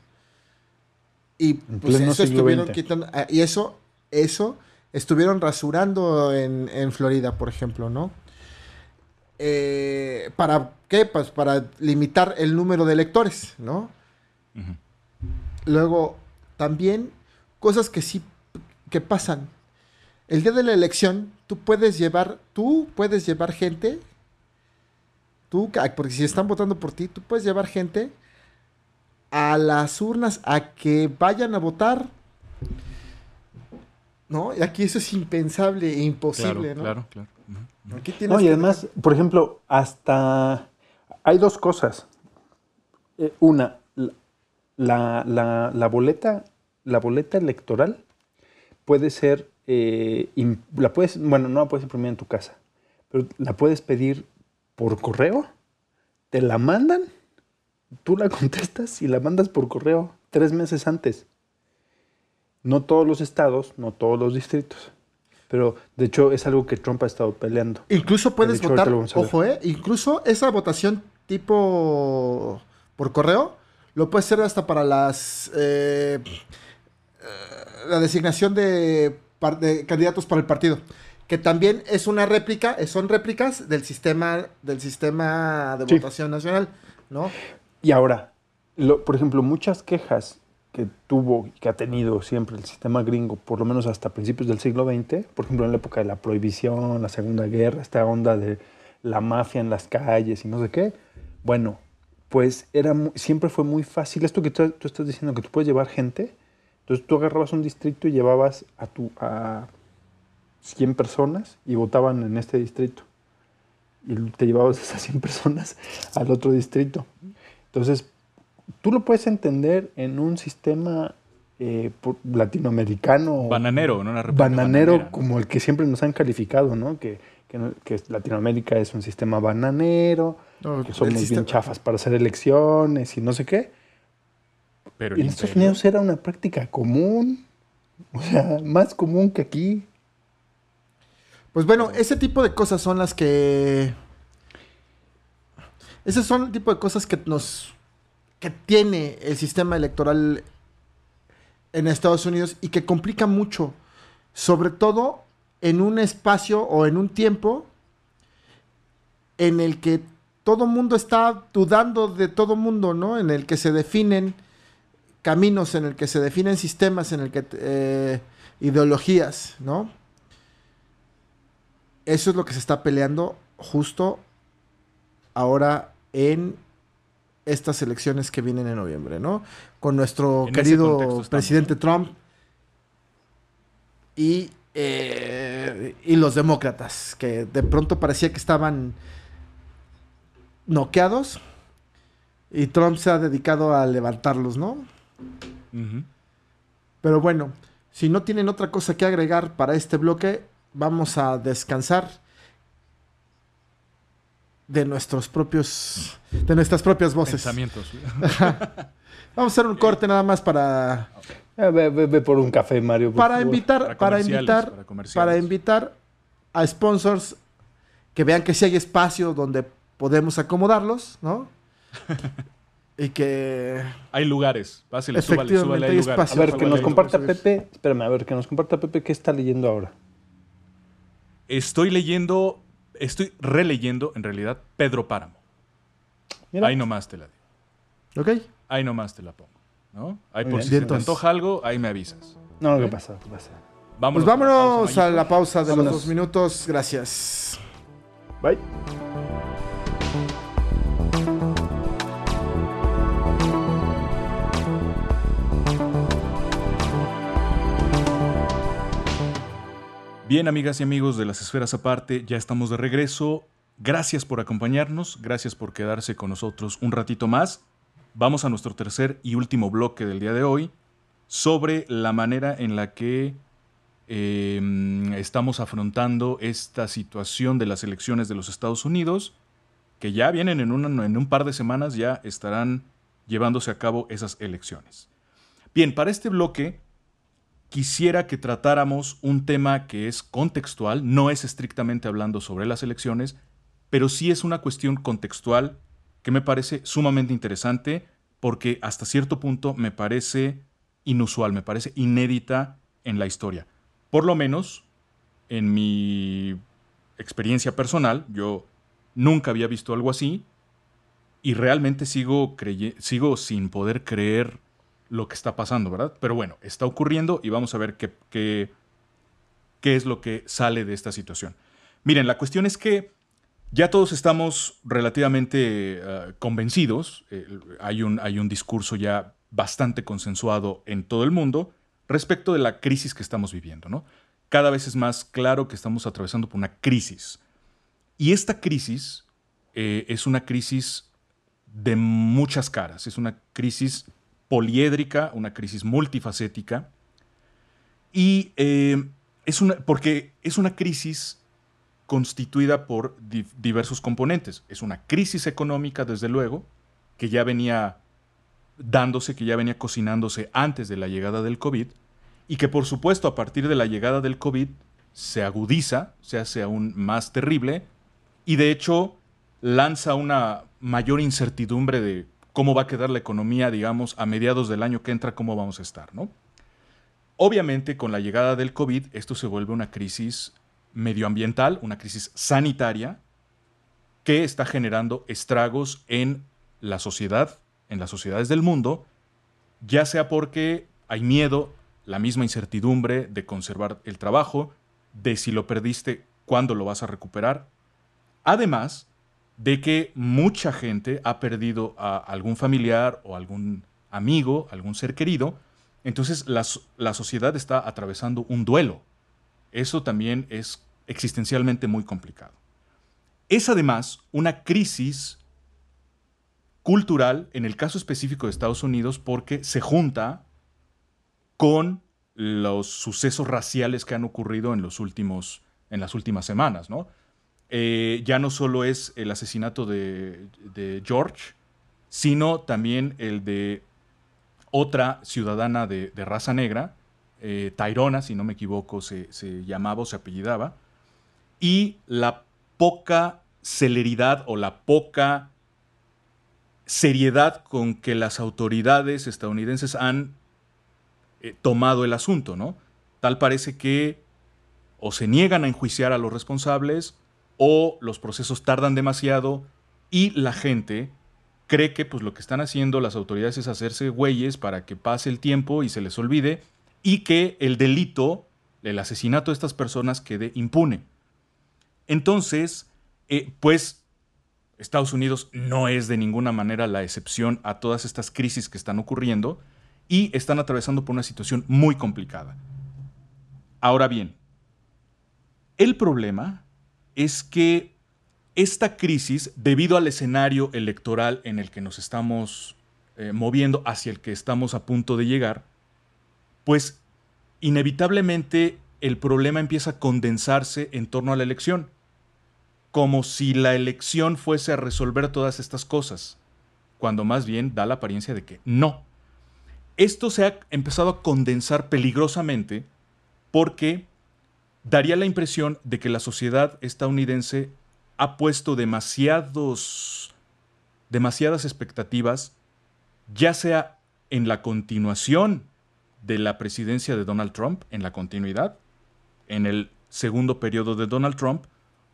Y pues eso estuvieron quitando, ah, y eso, eso estuvieron rasurando en, en Florida, por ejemplo, ¿no? Eh, ¿Para qué? Pues para limitar el número de electores, ¿no? Luego, también cosas que sí que pasan. El día de la elección, tú puedes llevar, tú puedes llevar gente, tú, porque si están votando por ti, tú puedes llevar gente a las urnas a que vayan a votar. ¿No? Y aquí eso es impensable e imposible, Claro, ¿no? claro, claro. Aquí tienes No, y que- además, por ejemplo, hasta hay dos cosas. Eh, una, la, la- la boleta, la boleta electoral puede ser, eh, la puedes, bueno, no la puedes imprimir en tu casa, pero la puedes pedir por correo, te la mandan, tú la <laughs> contestas y la mandas por correo tres meses antes. No todos los estados, no todos los distritos. Pero de hecho es algo que Trump ha estado peleando. Incluso puedes hecho, votar, ojo, eh, incluso esa votación tipo por correo lo puedes hacer hasta para las eh, la designación de, candidatos para el partido, que también es una réplica, son réplicas del sistema del sistema de Sí. votación nacional, ¿no? Y ahora, lo- por ejemplo, muchas quejas que tuvo y que ha tenido siempre el sistema gringo, por lo menos hasta principios del siglo XX, por ejemplo, en la época de la prohibición, la Segunda Guerra, esta onda de la mafia en las calles y no sé qué, bueno, pues era mu- siempre fue muy fácil. Esto que tú, tú estás diciendo, que tú puedes llevar gente, entonces tú agarrabas un distrito y llevabas a, tu, a 100 personas y votaban en este distrito. Y te llevabas <laughs> esas 100 personas al otro distrito. Entonces, tú lo puedes entender en un sistema eh, latinoamericano. Bananero, ¿no? Una bananero bananera, como el que siempre nos han calificado, ¿no? Que, que, no- que Latinoamérica es un sistema bananero, No, que somos bien sistema- chafas para hacer elecciones y no sé qué. Pero en Estados imperio- Unidos era una práctica común, o sea, más común que aquí. Pues bueno, ese tipo de cosas son las que. Esos son el tipo de cosas que nos. Que tiene el sistema electoral en Estados Unidos y que complica mucho. Sobre todo en un espacio o en un tiempo en el que todo mundo está dudando de todo mundo, ¿no? En el que se definen caminos, en el que se definen sistemas, en el que eh, ideologías, ¿no? Eso es lo que se está peleando justo ahora en estas elecciones que vienen en noviembre, ¿no? Con nuestro En querido presidente. Trump y, eh, y los demócratas, que de pronto parecía que estaban noqueados y Trump se ha dedicado a levantarlos, ¿no? Pero bueno, si no tienen otra cosa que agregar para este bloque, vamos a descansar de nuestros propios, de nuestras propias voces. Pensamientos. <laughs> Vamos a hacer un corte nada más para, Eh, ve, ve- ve por un café, Mario. por para favor. invitar, Para para, invitar, para invitar a sponsors que vean que sí hay espacio donde podemos acomodarlos, ¿no? <laughs> y que Hay lugares. Súbale, Efectivamente, súbale, hay hay lugares. espacio. A ver, que nos comparta. Pepe. Espérame, a ver, que nos comparta Pepe qué está leyendo ahora. Estoy leyendo, estoy releyendo, en realidad, Pedro Páramo. Mira, Ahí nomás te la digo. ¿Ok? Ahí nomás te la pongo. ¿no? Ahí Muy por bien. si se te antoja algo, ahí me avisas. no, ¿qué pasa? ¿Qué pasa? Vámonos Pues a la vámonos pausa, a la pausa de Vámonos. los dos minutos. Gracias. Bye. Bien, amigas y amigos de las esferas aparte, ya estamos de regreso. Gracias por acompañarnos, gracias por quedarse con nosotros un ratito más. Vamos a nuestro tercer y último bloque del día de hoy sobre la manera en la que eh, estamos afrontando esta situación de las elecciones de los Estados Unidos, que ya vienen en un par de semanas, ya estarán llevándose a cabo esas elecciones. Bien, para este bloque quisiera que tratáramos un tema que es contextual, no es estrictamente hablando sobre las elecciones, pero sí es una cuestión contextual que me parece sumamente interesante porque hasta cierto punto me parece inusual, me parece inédita en la historia. Por lo menos en mi experiencia personal, yo nunca había visto algo así y realmente sigo, sigo sin poder creer lo que está pasando, ¿verdad? Pero bueno, está ocurriendo y vamos a ver qué, qué, qué es lo que sale de esta situación. Miren, la cuestión es que ya todos estamos relativamente eh, convencidos, hay, un, hay un discurso ya bastante consensuado en todo el mundo respecto de la crisis que estamos viviendo, ¿no? Cada vez es más claro que estamos atravesando por una crisis. Y esta crisis eh, es una crisis de muchas caras, es una crisis poliédrica, una crisis multifacética, y eh, es una, porque es una crisis constituida por di- diversos componentes. Es una crisis económica, desde luego, que ya venía dándose, que ya venía cocinándose antes de la llegada del COVID, y que por supuesto a partir de la llegada del COVID se agudiza, se hace aún más terrible, y de hecho lanza una mayor incertidumbre de cómo va a quedar la economía, digamos, a mediados del año que entra, cómo vamos a estar, ¿no? Obviamente, con la llegada del COVID, esto se vuelve una crisis medioambiental, una crisis sanitaria, que está generando estragos en la sociedad, en las sociedades del mundo, ya sea porque hay miedo, la misma incertidumbre de conservar el trabajo, de si lo perdiste, cuándo lo vas a recuperar. Además de que mucha gente ha perdido a algún familiar o algún amigo, algún ser querido, entonces la, la sociedad está atravesando un duelo. Eso también es existencialmente muy complicado. Es además una crisis cultural, en el caso específico de Estados Unidos, porque se junta con los sucesos raciales que han ocurrido en, los últimos, en las últimas semanas, ¿no? Eh, ya no solo es el asesinato de, George, sino también el de otra ciudadana de, raza negra, eh, Tyrona, si no me equivoco, se, se llamaba o se apellidaba, y la poca celeridad o la poca seriedad con que las autoridades estadounidenses han eh, tomado el asunto, ¿no? Tal parece que o se niegan a enjuiciar a los responsables o los procesos tardan demasiado y la gente cree que pues lo que están haciendo las autoridades es hacerse güeyes para que pase el tiempo y se les olvide y que el delito, el asesinato de estas personas quede impune. Entonces, eh, pues Estados Unidos no es de ninguna manera la excepción a todas estas crisis que están ocurriendo y están atravesando por una situación muy complicada. Ahora bien, el problema es que esta crisis, debido al escenario electoral en el que nos estamos eh, moviendo, hacia el que estamos a punto de llegar, pues inevitablemente el problema empieza a condensarse en torno a la elección como si la elección fuese a resolver todas estas cosas, cuando más bien da la apariencia de que no. Esto se ha empezado a condensar peligrosamente porque daría la impresión de que la sociedad estadounidense ha puesto demasiados, demasiadas expectativas, ya sea en la continuación de la presidencia de Donald Trump, en la continuidad, en el segundo periodo de Donald Trump,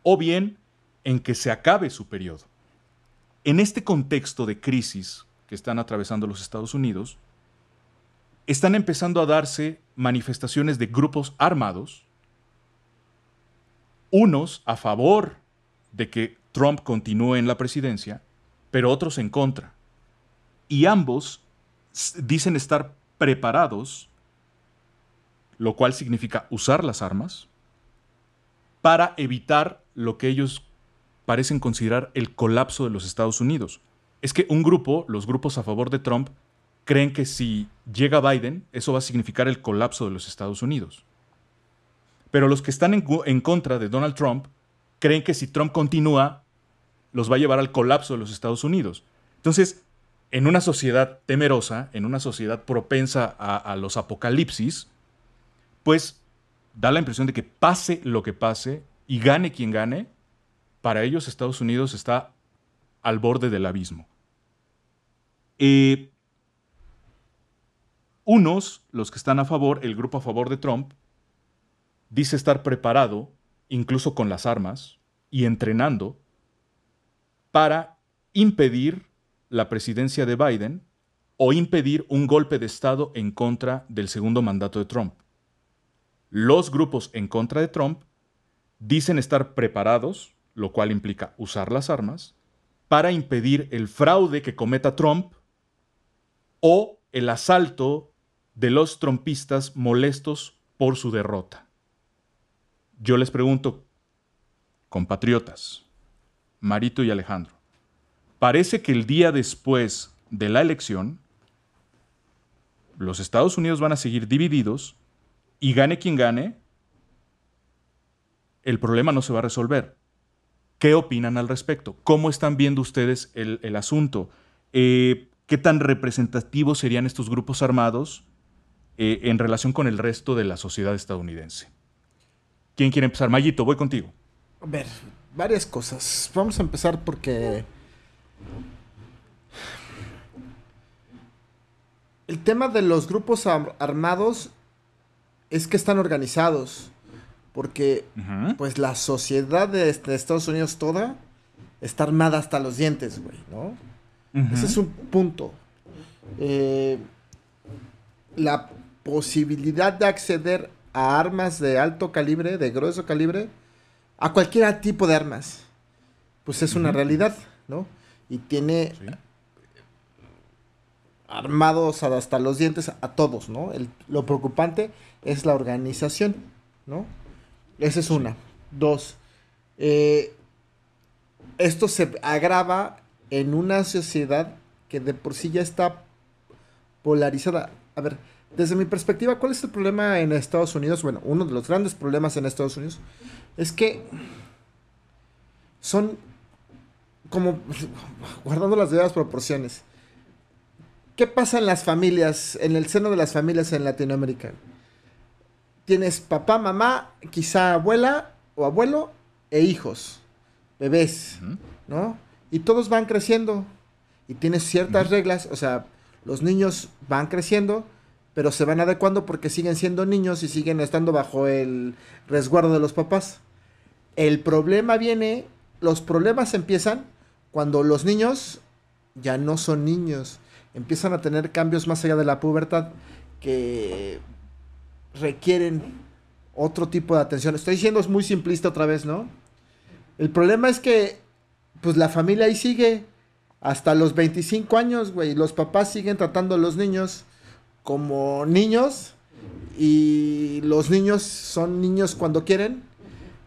o bien en que se acabe su periodo. En este contexto de crisis que están atravesando los Estados Unidos, están empezando a darse manifestaciones de grupos armados, unos a favor de que Trump continúe en la presidencia, pero otros en contra. Y ambos dicen estar preparados, lo cual significa usar las armas, para evitar lo que ellos parecen considerar el colapso de los Estados Unidos. Es que un grupo, los grupos a favor de Trump, creen que si llega Biden, eso va a significar el colapso de los Estados Unidos. Pero los que están en, contra de Donald Trump creen que si Trump continúa, los va a llevar al colapso de los Estados Unidos. Entonces, en una sociedad temerosa, en una sociedad propensa a, los apocalipsis, pues da la impresión de que pase lo que pase y gane quien gane, para ellos Estados Unidos está al borde del abismo. Eh, unos, los que están a favor, el grupo a favor de Trump, dice estar preparado, incluso con las armas, y entrenando, para impedir la presidencia de Biden o impedir un golpe de Estado en contra del segundo mandato de Trump. Los grupos en contra de Trump dicen estar preparados lo cual implica usar las armas, para impedir el fraude que cometa Trump o el asalto de los trompistas molestos por su derrota. Yo les pregunto, compatriotas, Marito y Alejandro, parece que el día después de la elección, los Estados Unidos van a seguir divididos y gane quien gane, el problema no se va a resolver. ¿Qué opinan al respecto? ¿Cómo están viendo ustedes el, asunto? Eh, ¿Qué tan representativos serían estos grupos armados eh, en relación con el resto de la sociedad estadounidense? ¿Quién quiere empezar? Mayito, voy contigo. A ver, varias cosas. Vamos a empezar porque... El tema de los grupos armados es que están organizados. Porque, pues, la sociedad de, Estados Unidos toda está armada hasta los dientes, güey, ¿no? Ese es un punto. Eh, la posibilidad de acceder a armas de alto calibre, de grueso calibre, a cualquier tipo de armas, pues es una realidad, ¿no? Y tiene armados hasta los dientes a todos, ¿no? lo preocupante es la organización, ¿no? Esa es una. Dos, eh, esto se agrava en una sociedad que de por sí ya está polarizada. A ver, desde mi perspectiva, ¿cuál es el problema en Estados Unidos? Bueno, uno de los grandes problemas en Estados Unidos es que son como <laughs> guardando las debidas proporciones. ¿Qué pasa en las familias, en el seno de las familias en Latinoamérica? Tienes papá, mamá, quizá abuela o abuelo e hijos, bebés, ¿no? Y todos van creciendo y tienes ciertas reglas, o sea, los niños van creciendo, pero se van adecuando porque siguen siendo niños y siguen estando bajo el resguardo de los papás. El problema viene, los problemas empiezan cuando los niños ya no son niños, empiezan a tener cambios más allá de la pubertad que requieren otro tipo de atención. Estoy diciendo es muy simplista otra vez, ¿no? El problema es que pues la familia ahí sigue hasta los 25 años, güey, los papás siguen tratando a los niños como niños y los niños son niños cuando quieren,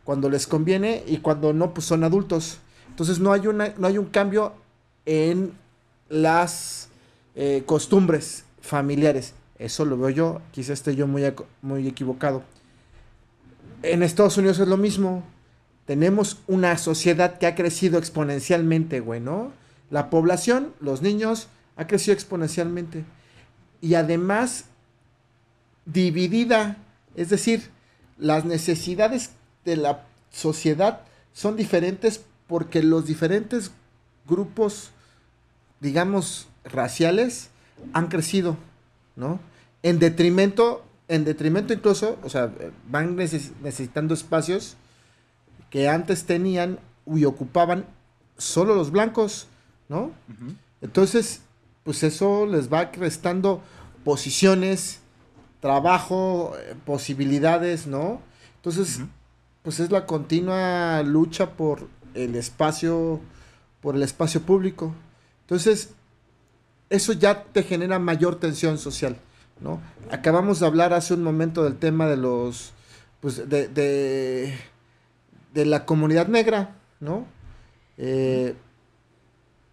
cuando les conviene y cuando no pues son adultos. Entonces no hay una no hay un cambio en las eh, costumbres familiares. Eso lo veo yo, quizá esté yo muy, muy equivocado. En Estados Unidos es lo mismo. Tenemos una sociedad que ha crecido exponencialmente, güey, ¿no? La población, los niños, ha crecido exponencialmente. Y además, dividida. Es decir, las necesidades de la sociedad son diferentes porque los diferentes grupos, digamos, raciales han crecido, ¿no? En detrimento, en detrimento incluso, o sea, van neces- necesitando espacios que antes tenían y ocupaban solo los blancos, ¿no? Entonces, pues eso les va restando posiciones, trabajo, eh, posibilidades, ¿no? Entonces, pues es la continua lucha por el espacio, por el espacio público. Entonces, eso ya te genera mayor tensión social, ¿no? Acabamos de hablar hace un momento del tema de los, pues, de, de, de la comunidad negra, ¿no? Eh,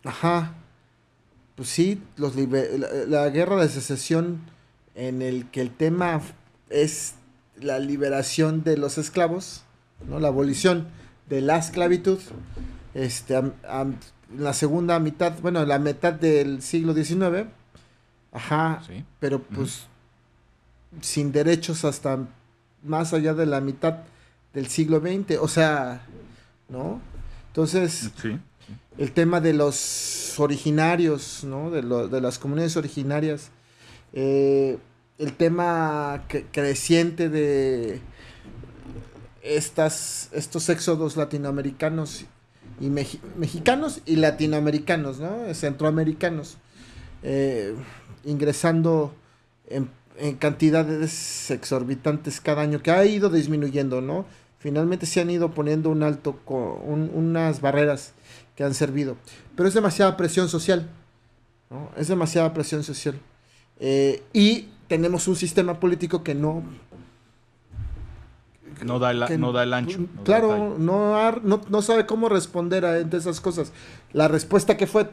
ajá, pues sí, los la, la guerra de secesión en el que el tema es la liberación de los esclavos, ¿no? La abolición de la esclavitud, este, am- la segunda mitad, bueno, la mitad del siglo XIX, ajá, Sí. pero pues sin derechos hasta más allá de la mitad del siglo XX, o sea, ¿no? Entonces, Sí. El tema de los originarios, ¿no? De, de las comunidades originarias, eh, el tema cre- creciente de estas, estos éxodos latinoamericanos y mexi- mexicanos y latinoamericanos, ¿no? Centroamericanos, eh, ingresando en, en cantidades exorbitantes cada año, que ha ido disminuyendo, ¿no? Finalmente se han ido poniendo un alto, co- un- unas barreras que han servido. Pero es demasiada presión social, ¿no? Es demasiada presión social. Eh, y tenemos un sistema político que no... No da el, que- no da el ancho. no claro, no, ha- no, no sabe cómo responder a de esas cosas. La respuesta que fue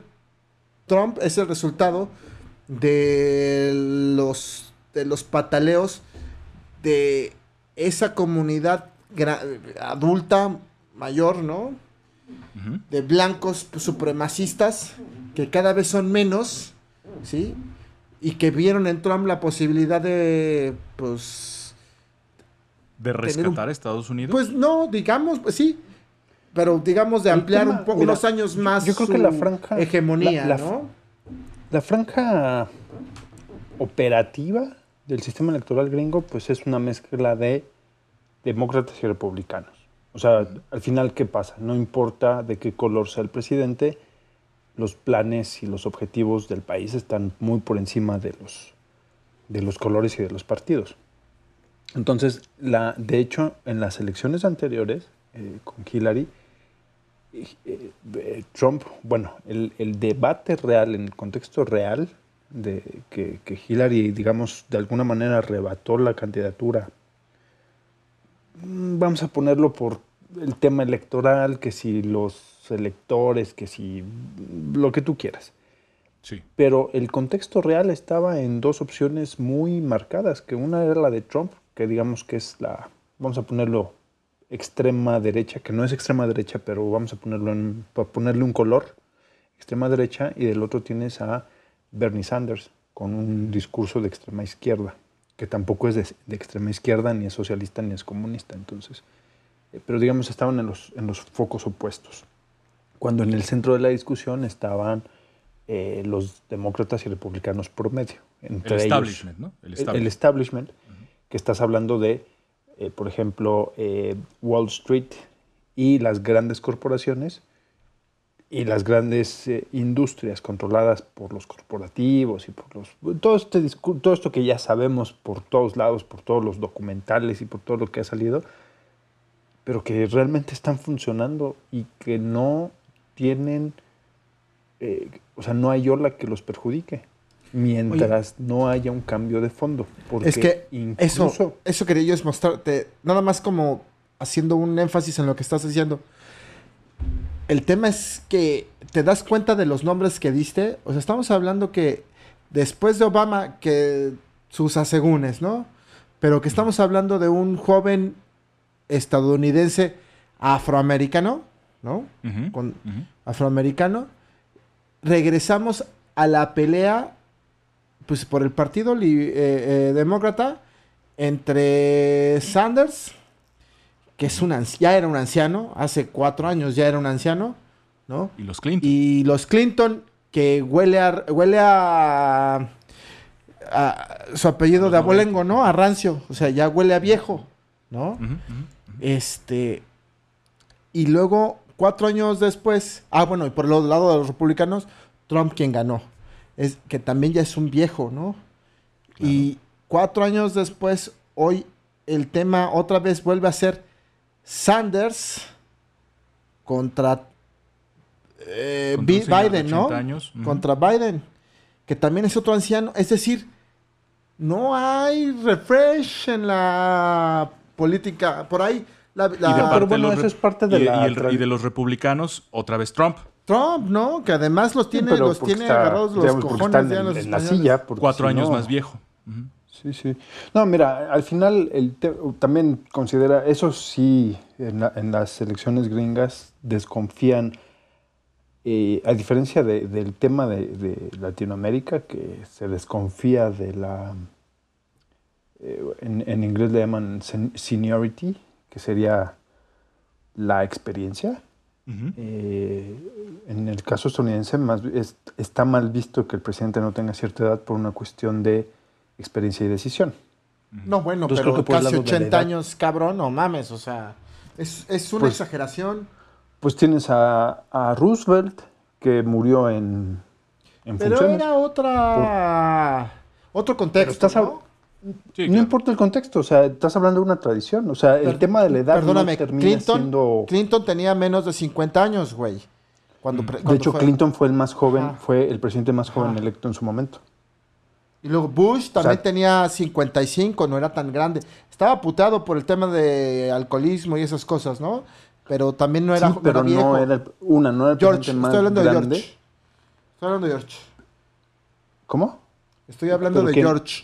Trump es el resultado de los, de los pataleos de esa comunidad adulta, mayor, ¿no? De blancos supremacistas que cada vez son menos, ¿sí? Y que vieron en Trump la posibilidad de, pues, De un- rescatar a Estados Unidos. pues no, digamos, pues sí, pero digamos de El ampliar tema, un poco, unos años más yo creo que la franja- hegemonía, la- la- ¿no? La franja operativa del sistema electoral gringo, pues es una mezcla de demócratas y republicanos. O sea, al final, ¿qué pasa? No importa de qué color sea el presidente, los planes y los objetivos del país están muy por encima de los, de los colores y de los partidos. Entonces, la, de hecho, en las elecciones anteriores, eh, con Hillary, eh, eh, Trump, bueno, el, debate real, en el contexto real, de que, que Hillary, digamos, de alguna manera arrebató la candidatura, vamos a ponerlo por el tema electoral, que si los electores, que si lo que tú quieras. Sí. Pero el contexto real estaba en dos opciones muy marcadas, que una era la de Trump, que digamos que es la, vamos a ponerlo extrema derecha, que no es extrema derecha, pero vamos a ponerlo en, para ponerle un color, extrema derecha, y del otro tienes a Bernie Sanders, con un discurso de extrema izquierda, que tampoco es de, de extrema izquierda, ni es socialista, ni es comunista, entonces, eh, pero digamos estaban en los, en los focos opuestos, cuando en el centro de la discusión estaban eh, los demócratas y republicanos promedio. Entre El ellos, establishment, ¿no? El el- establishment. que estás hablando de, eh, por ejemplo, Wall Street y las grandes corporaciones y las grandes eh, industrias controladas por los corporativos y por los todo este todo esto que ya sabemos por todos lados, por todos los documentales y por todo lo que ha salido, pero que realmente están funcionando y que no tienen, eh, o sea, no hay ola que los perjudique mientras no haya un cambio de fondo. Porque Es que eso, incluso- eso quería yo es mostrarte, nada más como haciendo un énfasis en lo que estás diciendo. El tema es que te das cuenta de los nombres que diste. O sea, estamos hablando que después de Obama, que sus asegúnes, ¿no? Pero que estamos hablando de un joven estadounidense afroamericano, ¿no? Con, afroamericano, regresamos a la pelea pues por el partido eh, eh, demócrata entre Sanders, que es un ya era un anciano, hace cuatro años ya era un anciano, ¿no? Y los Clinton. Y los Clinton, que huele a, huele a, a su apellido de abolengo, ¿no? A rancio, o sea, ya huele a viejo, ¿no? Este. Y luego, cuatro años después. Ah, bueno, y por el lado de los republicanos, Trump quien ganó. Es que también ya es un viejo, ¿no? Y cuatro años después, hoy el tema otra vez vuelve a ser Sanders contra eh, Contra Biden, ¿no? 80 años. Ujú. Contra Biden, que también es otro anciano. Es decir, no hay refresh en la política. Por ahí, la, la- Y de pero bueno, eso es parte de y la y el- tra- y de los republicanos, otra vez Trump. Trump, ¿no? Que además los tiene, los tiene está, agarrados los digamos, cojones están ya en, los en la silla. Cuatro si años no- más viejo. Ujú. Sí, sí. No, mira, al final el también considera, eso sí, en, la- en las elecciones gringas desconfían, eh, a diferencia de- del tema de, de Latinoamérica, que se desconfía de la, eh, en, en inglés le llaman sen- seniority, que sería la experiencia. Eh, en el caso estadounidense más, es- está mal visto que el presidente no tenga cierta edad por una cuestión de experiencia y decisión. No, bueno, Entonces, pero creo que casi lado de la 80 edad- años, cabrón, no mames, o sea, es, es una Pues- exageración. Pues tienes a, a Roosevelt, que murió en, en Pero funciones. era otra... Otro contexto, estás ¿no? Sí, no claro. importa el contexto, o sea, estás hablando de una tradición. O sea, el tema de la edad Perdóname, no termina Clinton, siendo... Clinton tenía menos de 50 años, güey. Cuando, pre- De hecho, fue- Clinton fue el más joven, Ajá. fue el presidente más joven Ajá. electo en su momento. Y luego Bush también sea- tenía 55, no era tan grande. Estaba putado por el tema de alcoholismo y esas cosas, ¿no? Pero también no era, sí, no pero era viejo. no era el- una, no era el George, estoy hablando de. George. Estoy hablando de George. ¿Cómo? Estoy hablando ¿Pero de quién? George.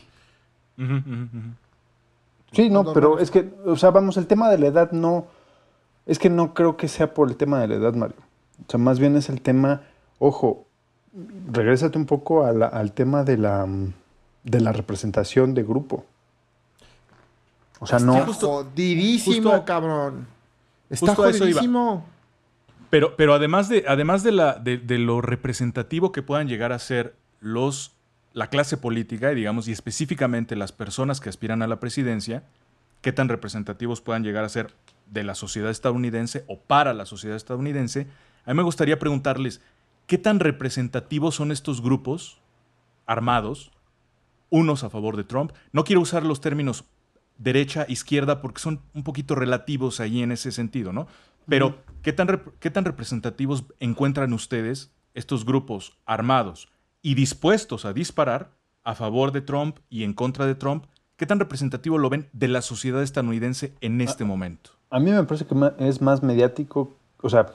Sí, no, pero es que, o sea, vamos, el tema de la edad no, es que no creo que sea por el tema de la edad, Mario. O sea, más bien es el tema, ojo, regrésate un poco a la- al tema de la, mm, de la representación de grupo. O sea, no, Está jodidísimo, justo- cabrón. Está jodidísimo. Pero, pero además, de, además de, la, de, de lo representativo que puedan llegar a ser los, la clase política, y digamos, y específicamente las personas que aspiran a la presidencia, qué tan representativos puedan llegar a ser de la sociedad estadounidense o para la sociedad estadounidense, a mí me gustaría preguntarles, ¿qué tan representativos son estos grupos armados, unos a favor de Trump? No quiero usar los términos derecha, izquierda, porque son un poquito relativos ahí en ese sentido, ¿no? Pero, ¿qué tan, ¿qué tan representativos encuentran ustedes estos grupos armados y dispuestos a disparar a favor de Trump y en contra de Trump? ¿Qué tan representativo lo ven de la sociedad estadounidense en este momento? a mí me parece que es más mediático, o sea,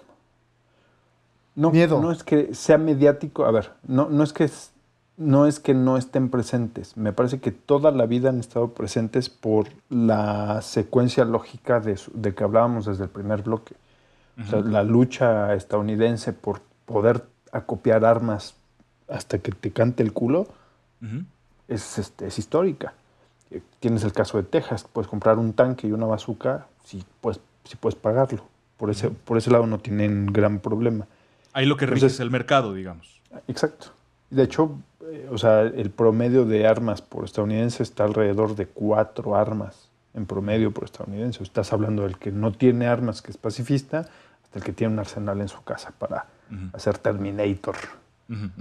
no, Miedo. no es que sea mediático, a ver, no, no es que es- no es que no estén presentes. Me parece que toda la vida han estado presentes por la secuencia lógica de, su- de que hablábamos desde el primer bloque. O sea, la lucha estadounidense por poder acopiar armas hasta que te cante el culo es, este, es histórica. Eh, Tienes el caso de Texas, puedes comprar un tanque y una bazooka si puedes, si puedes pagarlo. Por ese, por ese lado no tienen gran problema. Ahí lo que rige Entonces- es el mercado, digamos. Exacto. De hecho, eh, o sea, el promedio de armas por estadounidense está alrededor de cuatro armas en promedio por estadounidense. Estás hablando del que no tiene armas, que es pacifista, hasta el que tiene un arsenal en su casa para hacer Terminator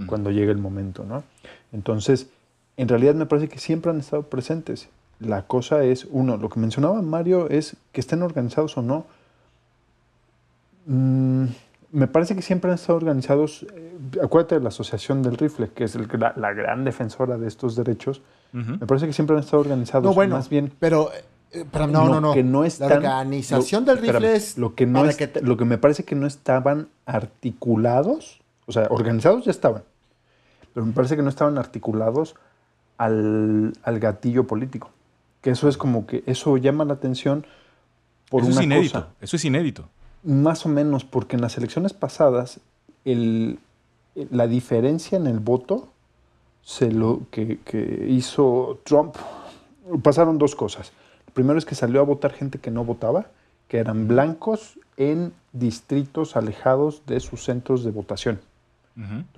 cuando llegue el momento, ¿no? Entonces, en realidad me parece que siempre han estado presentes. La cosa es, uno, lo que mencionaba Mario es que estén organizados o no. Mm, me parece que siempre han estado organizados. eh, acuérdate de la Asociación del Rifle, que es el gra- la gran defensora de estos derechos. Ujú. Me parece que siempre han estado organizados. No, bueno, más bien. pero, eh, pero no, no, no. que no están- la organización lo- del rifle espérame, es lo que no es- que- lo que me parece que no estaban articulados, o sea, organizados ya estaban, pero me parece que no estaban articulados al, al gatillo político. Que eso es como que eso llama la atención por Eso una es inédito. cosa. Eso es inédito. Más o menos, porque en las elecciones pasadas el- la diferencia en el voto se lo que, que hizo Trump pasaron dos cosas. Lo primero es que salió a votar gente que no votaba, que eran blancos en distritos alejados de sus centros de votación.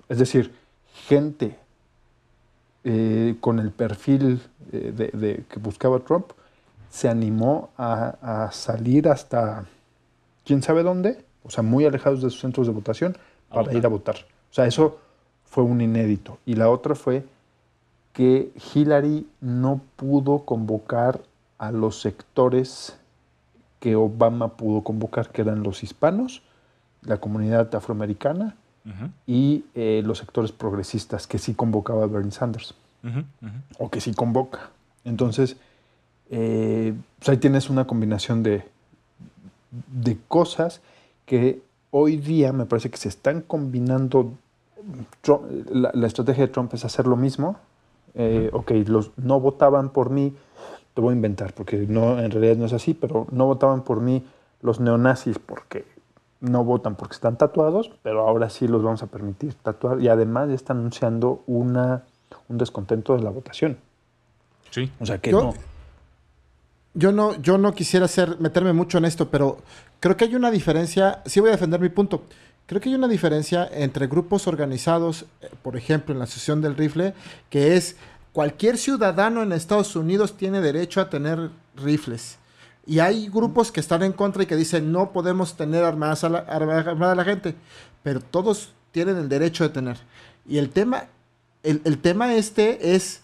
Es decir, gente eh, con el perfil eh, de, de- que buscaba Trump se animó a, a salir hasta quién sabe dónde, o sea, muy alejados de sus centros de votación, A para ir a votar. O sea, eso fue un inédito. Y la otra fue que Hillary no pudo convocar a los sectores que Obama pudo convocar, que eran los hispanos, la comunidad afroamericana y eh, los sectores progresistas que sí convocaba Bernie Sanders o que sí convoca. Entonces, eh, pues ahí tienes una combinación de, de cosas que hoy día me parece que se están combinando. Trump- la, la estrategia de Trump es hacer lo mismo. Eh, ok, los no votaban por mí, te voy a inventar, porque no, en realidad no es así, pero no votaban por mí los neonazis porque no votan porque están tatuados, pero ahora sí los vamos a permitir tatuar y además ya está anunciando una, un descontento de la votación. Sí. O sea que Yo- no. Yo no, yo no quisiera hacer, meterme mucho en esto, pero creo que hay una diferencia, sí voy a defender mi punto, creo que hay una diferencia entre grupos organizados, eh, por ejemplo, en la Asociación del Rifle, que es cualquier ciudadano en Estados Unidos tiene derecho a tener rifles. Y hay grupos que están en contra y que dicen no podemos tener armadas a la, arma- armada a la gente, pero todos tienen el derecho de tener. Y el tema, el, el tema este es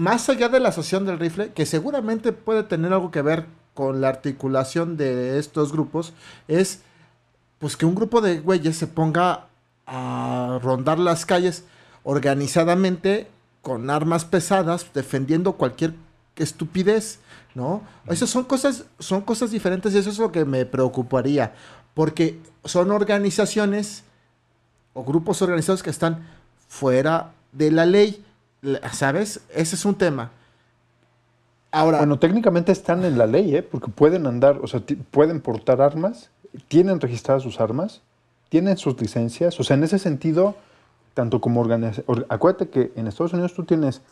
más allá de la asociación del rifle, que seguramente puede tener algo que ver con la articulación de estos grupos, es pues que un grupo de güeyes se ponga a rondar las calles organizadamente con armas pesadas, defendiendo cualquier estupidez, ¿no? Esas son cosas, son cosas diferentes y eso es lo que me preocuparía, porque son organizaciones o grupos organizados que están fuera de la ley, ¿sabes? Ese es un tema. Ahora, Bueno, técnicamente están en la ley, ¿eh? porque pueden andar, o sea, pueden portar armas, tienen registradas sus armas, tienen sus licencias, o sea, en ese sentido, tanto como organización, acuérdate que en Estados Unidos tú tienes,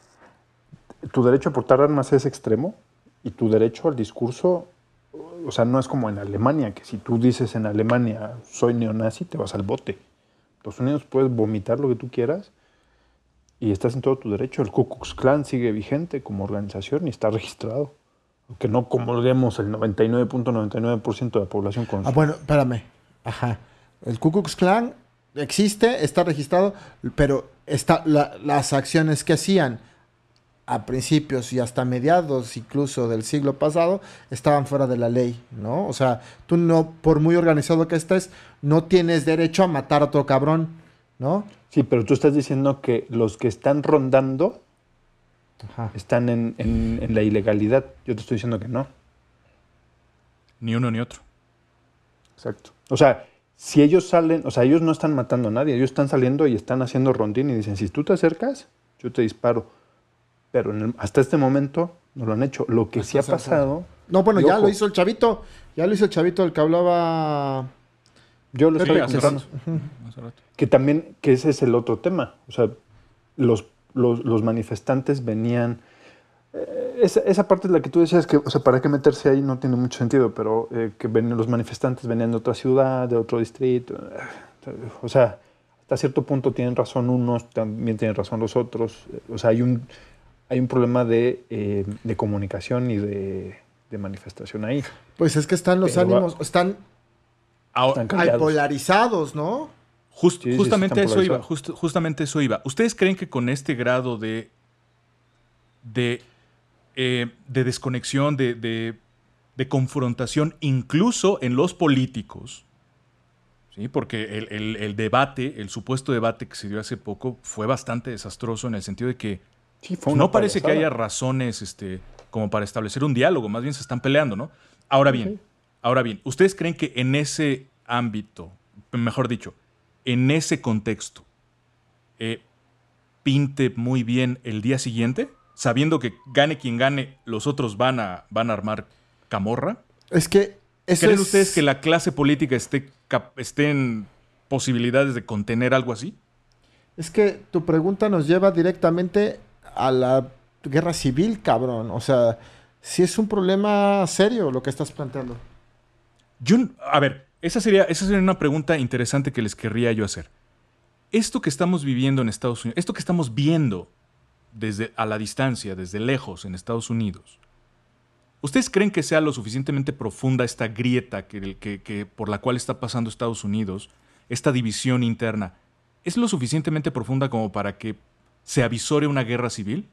tu derecho a portar armas es extremo y tu derecho al discurso, o sea, no es como en Alemania, que si tú dices en Alemania soy neonazi, te vas al bote. En Estados Unidos puedes vomitar lo que tú quieras y estás en todo tu derecho. El Ku Klux Klan sigue vigente como organización y está registrado. Aunque no comulguemos el 99.99% de la población con ah, bueno, espérame. Ajá. El Ku Klux Klan existe, está registrado, pero está, la- las acciones que hacían a principios y hasta mediados incluso del siglo pasado estaban fuera de la ley, ¿no? O sea, tú no, por muy organizado que estés, no tienes derecho a matar a otro cabrón, ¿no? Sí, pero tú estás diciendo que los que están rondando Ajá. están en, en- en la ilegalidad. Yo te estoy diciendo que no. Ni uno ni otro. Exacto. O sea, si ellos salen, o sea, ellos no están matando a nadie, ellos están saliendo y están haciendo rondín y dicen, si tú te acercas, yo te disparo. Pero en el- hasta este momento no lo han hecho. Lo que sí ha pasado, No, bueno, ya ojo. lo hizo el chavito. Ya lo hizo el chavito, el que hablaba. Yo lo estoy hace rato. Que también, que ese es el otro tema. O sea, los, los, los manifestantes venían... eh, esa, esa parte es la que tú decías que, o sea, ¿para qué meterse ahí? No tiene mucho sentido, pero eh, que ven- los manifestantes venían de otra ciudad, de otro distrito. eh, O sea, hasta cierto punto tienen razón unos, también tienen razón los otros. eh, O sea, hay un, hay un problema de, eh, de comunicación y de, de manifestación ahí. Pues es que están los Pero ánimos, están Ahora, Están ay, callados. polarizados, ¿no? Just- Sí, sí, justamente eso iba, just- justamente eso iba. ¿Ustedes creen que con este grado de de, eh, de desconexión, de, de- de confrontación, incluso en los políticos, ¿sí? porque el, el- el debate, el supuesto debate que se dio hace poco, fue bastante desastroso en el sentido de que Sí, fue una no parece que haya razones este, como para establecer un diálogo, más bien se están peleando, ¿no? Ahora bien, ahora bien, ¿ustedes creen que en ese ámbito, mejor dicho, en ese contexto, eh, pinte muy bien el día siguiente, sabiendo que gane quien gane, los otros van a, van a armar camorra? Es que eso ¿Creen es- ustedes que la clase política esté, esté en posibilidades de contener algo así? Es que tu pregunta nos lleva directamente a la guerra civil, cabrón. O sea, si es un problema serio lo que estás planteando. A ver, esa sería, esa sería una pregunta interesante que les querría yo hacer. Esto que estamos viviendo en Estados Unidos, esto que estamos viendo desde a la distancia, desde lejos en Estados Unidos, ¿ustedes creen que sea lo suficientemente profunda esta grieta que- por la cual está pasando Estados Unidos, esta división interna, es lo suficientemente profunda como para que se avisore una guerra civil?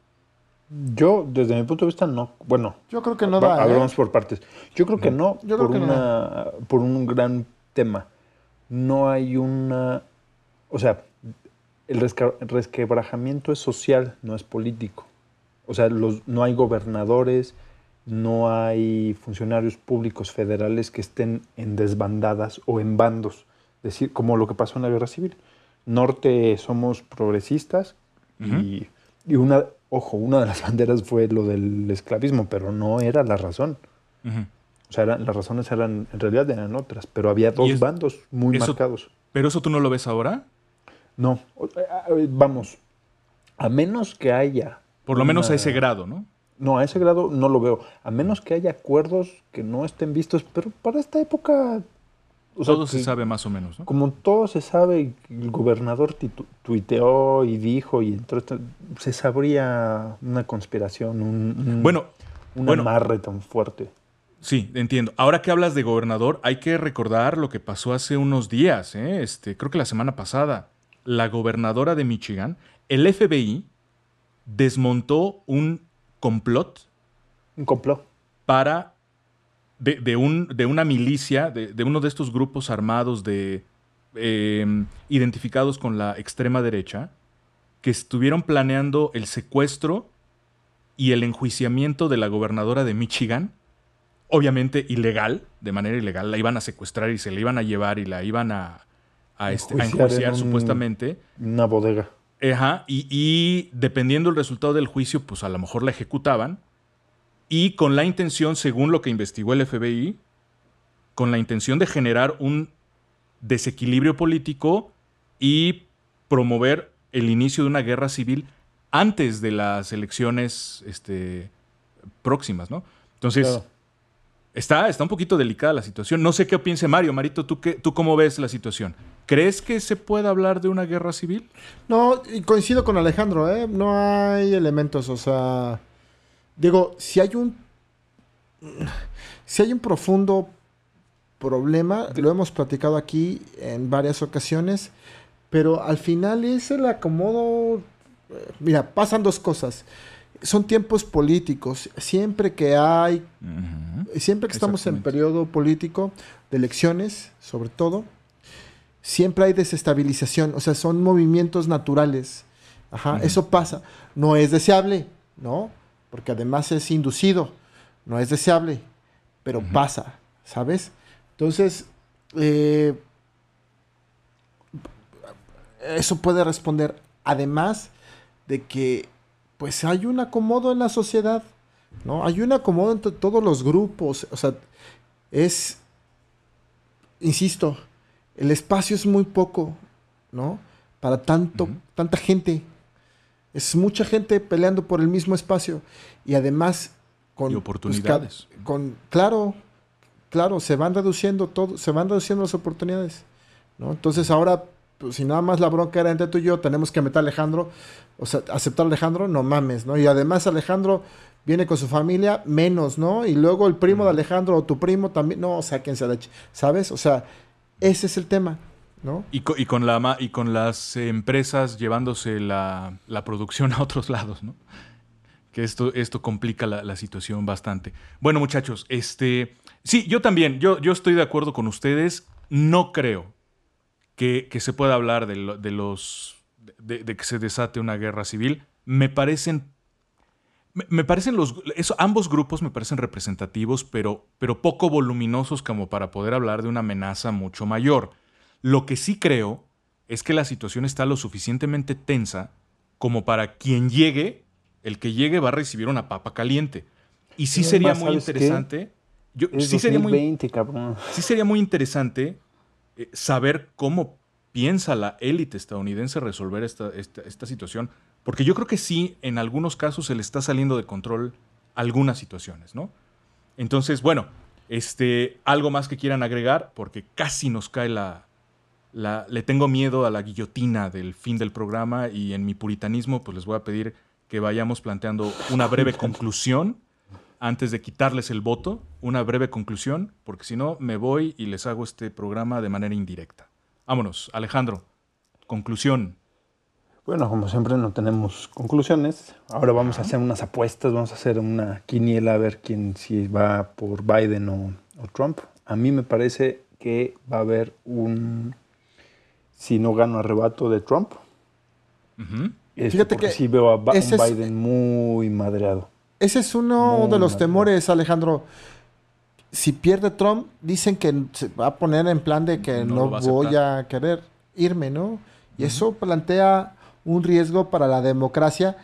Yo, desde mi punto de vista, no. Bueno, Yo creo que no va- da. ¿eh? hablamos por partes. Yo creo que no, Yo creo por, que no. una, por un gran tema. No hay una... O sea, el resquebrajamiento es social, no es político. O sea, los, no hay gobernadores, no hay funcionarios públicos federales que estén en desbandadas o en bandos. Es decir, como lo que pasó en la guerra civil. Norte somos progresistas y, y una, ojo, una de las <laughs> banderas fue lo del esclavismo, pero no era la razón. O sea, eran- las razones eran, en realidad eran otras, pero había dos es- bandos muy eso- marcados. ¿Pero eso tú no lo ves ahora? No, eh, eh, vamos, a menos que haya... Por lo menos a ese grado, ¿no? No, a ese grado no lo veo. A menos que haya acuerdos que no estén vistos, pero para esta época... o sea, Todo se sabe más o menos, ¿no? Como todo se sabe, el gobernador titu- tuiteó y dijo, y entonces se sabría una conspiración, un, un- Bueno, un bueno. amarre tan fuerte. Sí, entiendo. Ahora que hablas de gobernador, hay que recordar lo que pasó hace unos días, ¿eh? este, creo que la semana pasada. La gobernadora de Michigan, el FBI desmontó un complot Un complot. para de, de un, de una milicia, de, de uno de estos grupos armados de eh, identificados con la extrema derecha, que estuvieron planeando el secuestro y el enjuiciamiento de la gobernadora de Michigan, obviamente ilegal, de manera ilegal, la iban a secuestrar y se la iban a llevar y la iban a, a, este, a Enjuiciar en supuestamente. Una bodega. Ajá, y, y dependiendo del resultado del juicio, pues a lo mejor la ejecutaban. Y con la intención, según lo que investigó el FBI, con la intención de generar un desequilibrio político y promover el inicio de una guerra civil antes de las elecciones este, próximas, ¿no? Entonces, Claro. está, está un poquito delicada la situación. No sé qué piense Mario. Marito, ¿tú, qué, ¿tú cómo ves la situación? ¿Crees que se puede hablar de una guerra civil? No, coincido con Alejandro, ¿eh? No hay elementos, o sea... Digo, si hay un... Si hay un profundo problema, lo hemos platicado aquí en varias ocasiones, pero al final es el acomodo... eh, Mira, pasan dos cosas. Son tiempos políticos. Siempre que hay siempre que estamos en periodo político, de elecciones, sobre todo, siempre hay desestabilización, o sea, son movimientos naturales. Ajá, eso pasa. No es deseable, ¿no? Porque además es inducido, no es deseable, pero pasa, ¿sabes? Entonces, eh, eso puede responder. Además de que pues hay un acomodo en la sociedad, ¿no? Hay un acomodo entre todos los grupos, o sea, es, insisto, el espacio es muy poco, ¿no? Para tanto, tanta gente. Es mucha gente peleando por el mismo espacio. Y además, con. Y oportunidades. pues, ca- con, claro, claro, se van reduciendo todo, se van reduciendo las oportunidades. ¿no? Entonces ahora, pues, si nada más la bronca era entre tú y yo, tenemos que meter a Alejandro, o sea, aceptar a Alejandro, no mames, ¿no? Y además Alejandro viene con su familia, menos, ¿no? Y luego el primo de Alejandro o tu primo también, no, sáquense la ch- ¿sabes? O sea, ese es el tema, ¿no? Y, co- y con, la, y con las empresas llevándose la, producción a otros lados, ¿no? Que esto, esto complica la, situación bastante. Bueno, muchachos, este. Sí, yo también, yo, estoy de acuerdo con ustedes. No creo que, que se pueda hablar de, lo- de los. De, de que se desate una guerra civil. Me parecen. Me, me parecen los. eso- ambos grupos me parecen representativos, pero, pero poco voluminosos como para poder hablar de una amenaza mucho mayor. Lo que sí creo es que la situación está lo suficientemente tensa como para quien llegue, el que llegue va a recibir una papa caliente. Y sí sería más, muy interesante. Yo, sí, sería muy, 2020, cabrón. sí sería muy interesante eh, saber cómo piensa la élite estadounidense resolver esta, esta, esta situación. Porque yo creo que sí, en algunos casos se le está saliendo de control algunas situaciones, ¿no? Entonces, bueno, este, algo más que quieran agregar, porque casi nos cae la, la- le tengo miedo a la guillotina del fin del programa y en mi puritanismo, pues les voy a pedir que vayamos planteando una breve <laughs> conclusión antes de quitarles el voto, una breve conclusión, porque si no me voy y les hago este programa de manera indirecta. Vámonos, Alejandro, conclusión. Bueno, como siempre no tenemos conclusiones. Ahora vamos a hacer unas apuestas, vamos a hacer una quiniela a ver quién si va por Biden o, o Trump. A mí me parece que va a haber un, si no gano arrebato de Trump, este, Fíjate que sí veo a Ba- ese un es- Biden muy madreado. Ese es uno Muy de los temores, Alejandro. Si pierde Trump, dicen que se va a poner en plan de que No a voy a querer irme, ¿no? Y eso plantea un riesgo para la democracia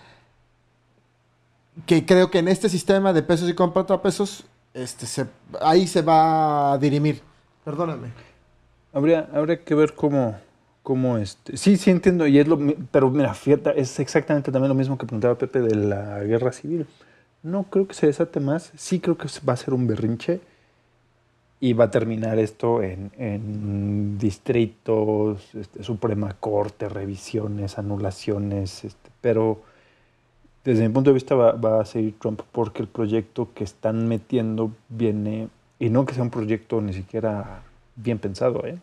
que creo que en este sistema de pesos y contrapesos, este, se, ahí se va a dirimir. Perdóname. Habría, habría que ver cómo, cómo este. Sí, sí entiendo, y es lo pero mira, fíjate, es exactamente también lo mismo que preguntaba Pepe de la guerra civil. No creo que se desate más, sí creo que va a ser un berrinche y va a terminar esto en, distritos, este, Suprema Corte, revisiones, anulaciones, este, pero desde mi punto de vista va a seguir Trump porque el proyecto que están metiendo viene, y no que sea un proyecto ni siquiera bien pensado, ¿eh?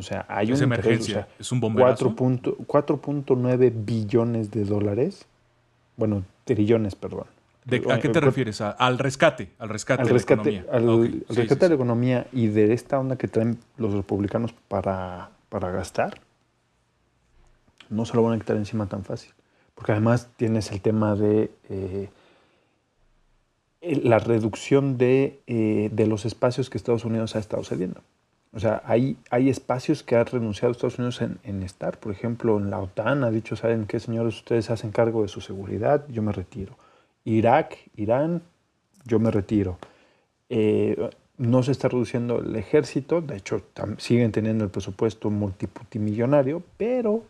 O sea, hay Es un interés, emergencia, o sea, es un bomberazo. 4.9 4.9 billones de dólares, bueno, trillones, perdón. ¿De- ¿A qué te refieres? ¿A- al rescate, al rescate al de la economía. al, Ok, al sí, rescate sí, de la sí. economía y de esta onda que traen los republicanos para, para gastar, no se lo van a quitar encima tan fácil. Porque además tienes el tema de eh, la reducción de, eh, de los espacios que Estados Unidos ha estado cediendo. O sea, hay, hay espacios que ha renunciado Estados Unidos en, en estar. Por ejemplo, en la OTAN ha dicho, ¿saben qué, señores? Ustedes hacen cargo de su seguridad, yo me retiro. Irak, Irán, yo me retiro. Eh, no se está reduciendo el ejército, de hecho siguen teniendo el presupuesto multiputimillonario, pero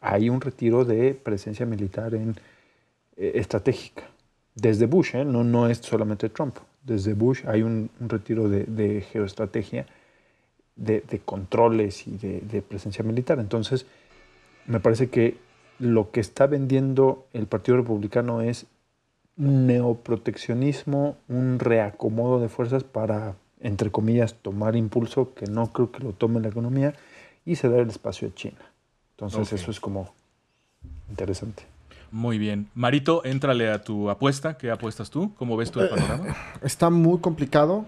hay un retiro de presencia militar en, eh, estratégica. Desde Bush, ¿eh? no, no es solamente Trump. Desde Bush hay un, un retiro de, de geoestrategia, de, de controles y de, de presencia militar. Entonces, me parece que lo que está vendiendo el Partido Republicano es un neoproteccionismo, un reacomodo de fuerzas para, entre comillas, tomar impulso, que no creo que lo tome la economía, y ceder el espacio a China. Entonces eso es como interesante. Muy bien. Marito, éntrale a tu apuesta. ¿Qué apuestas tú? ¿Cómo ves tú el panorama? Está muy complicado.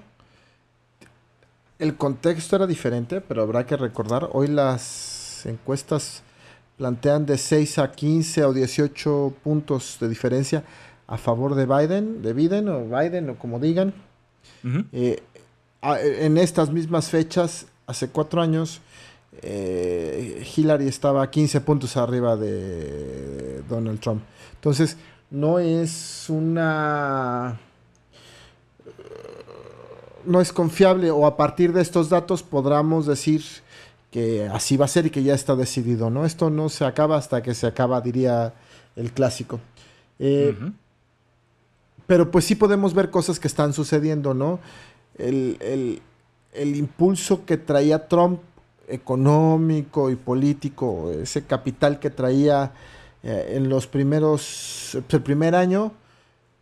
El contexto era diferente, pero habrá que recordar, hoy las encuestas plantean de 6 a 15 o 18 puntos de diferencia a favor de Biden, de Biden o Biden o como digan. Eh, a- en estas mismas fechas, hace cuatro años, eh, Hillary estaba a 15 puntos arriba de Donald Trump. Entonces, no es una... No es confiable o a partir de estos datos podamos decir que así va a ser y que ya está decidido, ¿no? Esto no se acaba hasta que se acaba, diría el clásico. Eh, pero pues sí podemos ver cosas que están sucediendo, ¿no? El, el- el impulso que traía Trump económico y político, ese capital que traía eh, en los primeros, el primer año,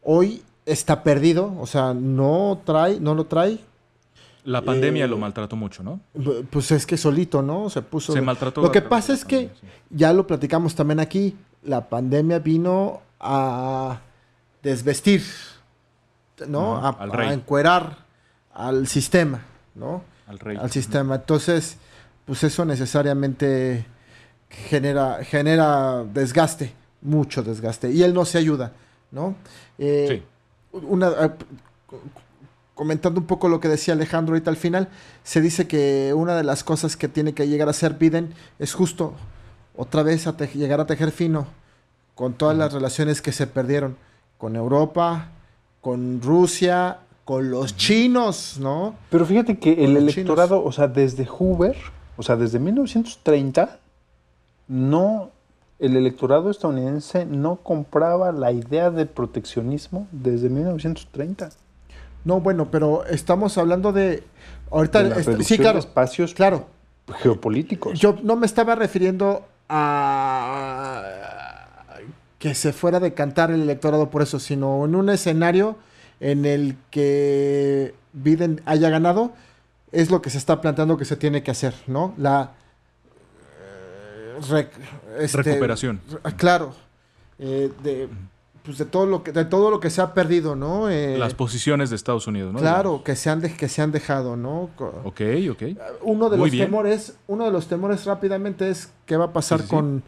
hoy está perdido, o sea, no trae, no lo trae, La pandemia Eh, lo maltrató mucho, ¿no? Pues es que solito, ¿no? Se puso... Se maltrató. Lo que a pasa es que, sí. ya lo platicamos también aquí, la pandemia vino a desvestir, ¿no? A, al a rey. encuerar al sistema, ¿no? Al rey. Al sistema. Entonces, pues eso necesariamente genera, genera desgaste, mucho desgaste. Y él no se ayuda, ¿no? Eh, una, eh, comentando un poco lo que decía Alejandro ahorita al final, se dice que una de las cosas que tiene que llegar a ser Biden es justo otra vez a llegar a tejer fino con todas las relaciones que se perdieron con Europa, con Rusia, con los chinos, ¿no? Pero fíjate que el electorado, o sea, desde Hoover, o sea, desde 1930, no, el electorado estadounidense no compraba la idea de proteccionismo desde 1930. No, bueno, pero estamos hablando de ahorita De la sí, claro, de espacios claro. geopolíticos. Yo no me estaba refiriendo a que se fuera a decantar el electorado por eso, sino en un escenario en el que Biden haya ganado, es lo que se está planteando que se tiene que hacer, ¿no? La eh, este, Recuperación. re- claro, eh, de, pues de todo lo que de todo lo que se ha perdido, ¿no? Eh, Las posiciones de Estados Unidos, ¿no? claro, que se han de- que se han dejado, ¿no? Ok, ok. uno de Muy los bien. temores, uno de los temores rápidamente es qué va a pasar Sí, sí, sí. con,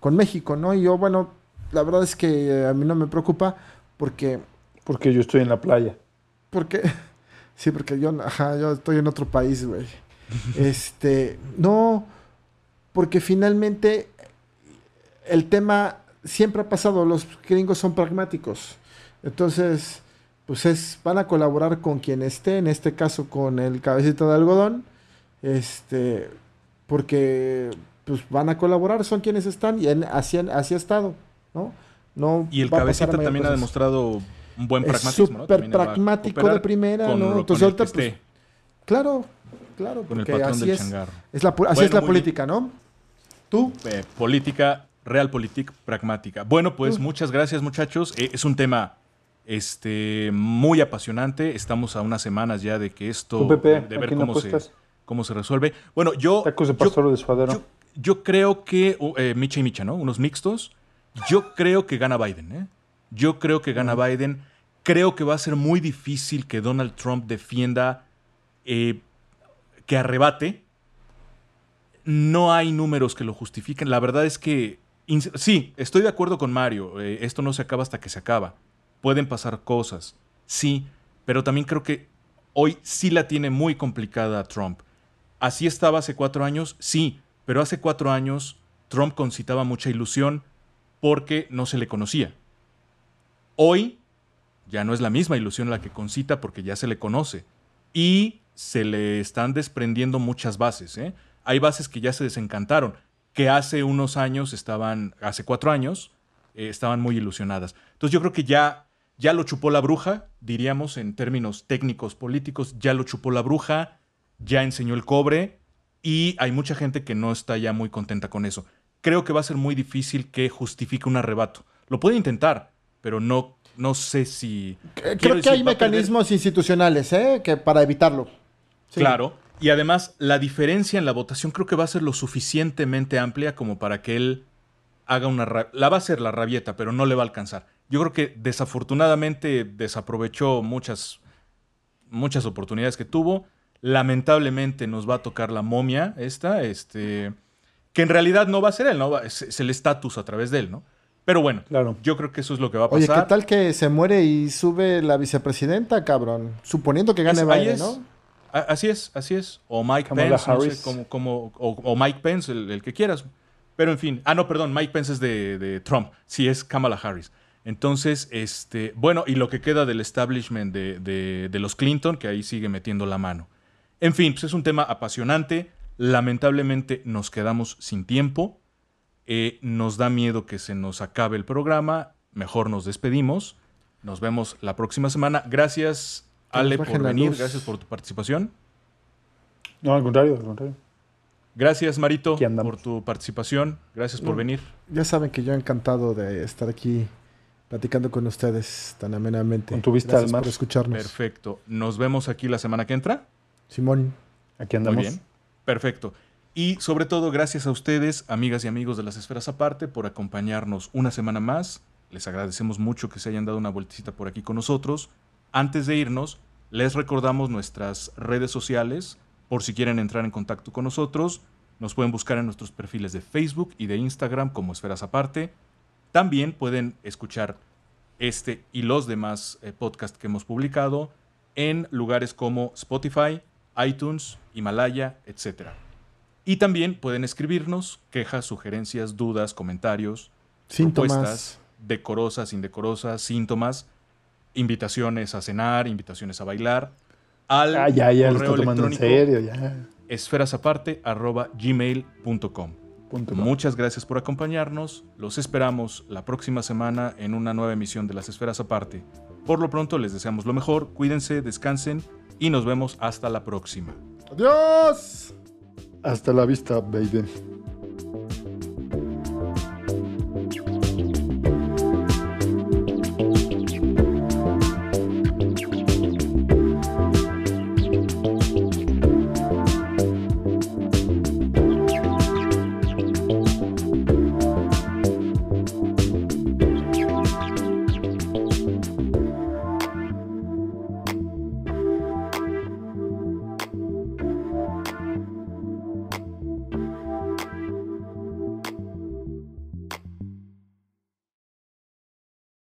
con México, ¿no? Y yo, bueno, la verdad es que eh, a mí no me preocupa porque, Porque yo estoy en la playa. porque, <laughs> sí, porque yo, ajá, yo estoy en otro país, güey. <laughs> este, no, porque finalmente el tema siempre ha pasado, los gringos son pragmáticos. Entonces, pues es, van a colaborar con quien esté, en este caso con el cabecito de algodón, este, porque pues van a colaborar, son quienes están y en- así, así ha estado, ¿no? no Y el cabecita también ha demostrado un buen Es pragmatismo, ¿no? También va a pragmático de primera, con ¿no? Entonces el ahorita, pues, Claro, claro, con el porque patrón así del es, es la, pu- así Bueno, es la política, ¿no? ¿Tú? Eh, política, realpolitik pragmática. Bueno, pues muchas gracias, muchachos. Eh, es un tema este, muy apasionante. Estamos a unas semanas ya de que esto, de ¿a ver cómo se, cómo se resuelve. Bueno, yo, Tacos de yo- pastor creo que, eh, Micha y Micha, ¿no? Unos mixtos. Yo creo que gana Biden, ¿eh? Yo creo que gana Biden. Creo que va a ser muy difícil que Donald Trump defienda, eh, que arrebate. No hay números que lo justifiquen. La verdad es que, sí, estoy de acuerdo con Mario. eh, esto no se acaba hasta que se acaba. Pueden pasar cosas, sí, pero también creo que hoy sí la tiene muy complicada Trump. Así estaba hace cuatro años, sí, pero hace cuatro años Trump concitaba mucha ilusión porque no se le conocía. Hoy ya no es la misma ilusión la que concita porque ya se le conoce y se le están desprendiendo muchas bases. ¿eh? Hay bases que ya se desencantaron, que hace unos años estaban, hace cuatro años, eh, estaban muy ilusionadas. Entonces yo creo que ya, ya lo chupó la bruja, diríamos en términos técnicos políticos, ya lo chupó la bruja, ya enseñó el cobre y hay mucha gente que no está ya muy contenta con eso. Creo que va a ser muy difícil que justifique un arrebato. Lo puede intentar, pero no, no sé si... Creo que decir, hay perder- mecanismos institucionales, ¿eh? Que para evitarlo. Sí. Claro. Y además, la diferencia en la votación creo que va a ser lo suficientemente amplia como para que él haga una... La va a hacer la rabieta, pero no le va a alcanzar. Yo creo que desafortunadamente desaprovechó muchas, muchas oportunidades que tuvo. Lamentablemente nos va a tocar la momia esta, este, que en realidad no va a ser él, ¿no? Es, es el estatus a través de él, ¿no? Pero bueno, Claro. yo creo que eso es lo que va a Oye, pasar. ¿qué tal que se muere y sube la vicepresidenta, cabrón? Suponiendo que gane Biden, es- ¿no? Así es, así es. O Mike Kamala Pence, no sé, como, como- o, o Mike Pence, el, el que quieras. Pero en fin. Ah, no, perdón, Mike Pence es de, de Trump. Sí, es Kamala Harris. Entonces, este, bueno, y lo que queda del establishment de, de- de los Clinton, que ahí sigue metiendo la mano. En fin, pues es un tema apasionante. Lamentablemente nos quedamos sin tiempo. Eh, nos da miedo que se nos acabe el programa. Mejor nos despedimos. Nos vemos la próxima semana. Gracias, Ale, por venir. luz. Gracias por tu participación. No, al contrario, al contrario. Gracias, Marito, por tu participación. Gracias por No. venir. Ya saben que yo encantado de estar aquí platicando con ustedes tan amenamente. Con tu vista Gracias al mar. por escucharnos. Perfecto. Nos vemos aquí la semana que entra. Simón, Aquí andamos. Muy bien. Perfecto. Y sobre todo, gracias a ustedes, amigas y amigos de las esferas aparte, por acompañarnos una semana más. Les agradecemos mucho que se hayan dado una vueltecita por aquí con nosotros. Antes de irnos, les recordamos nuestras redes sociales por si quieren entrar en contacto con nosotros. Nos pueden buscar en nuestros perfiles de Facebook y de Instagram como Esferas Aparte. También pueden escuchar este y los demás eh, podcasts que hemos publicado en lugares como Spotify, iTunes, Himalaya, etc. Y también pueden escribirnos quejas, sugerencias, dudas, comentarios, síntomas. propuestas, decorosas, indecorosas, síntomas, invitaciones a cenar, invitaciones a bailar, al Ah, ya, ya, lo correo tomando en electrónico serio, ya. esferasaparte@gmail.com. Muchas gracias por acompañarnos. Los esperamos la próxima semana en una nueva emisión de Las Esferas Aparte. Por lo pronto les deseamos lo mejor, cuídense, descansen y nos vemos hasta la próxima. ¡Adiós! Hasta la vista, baby.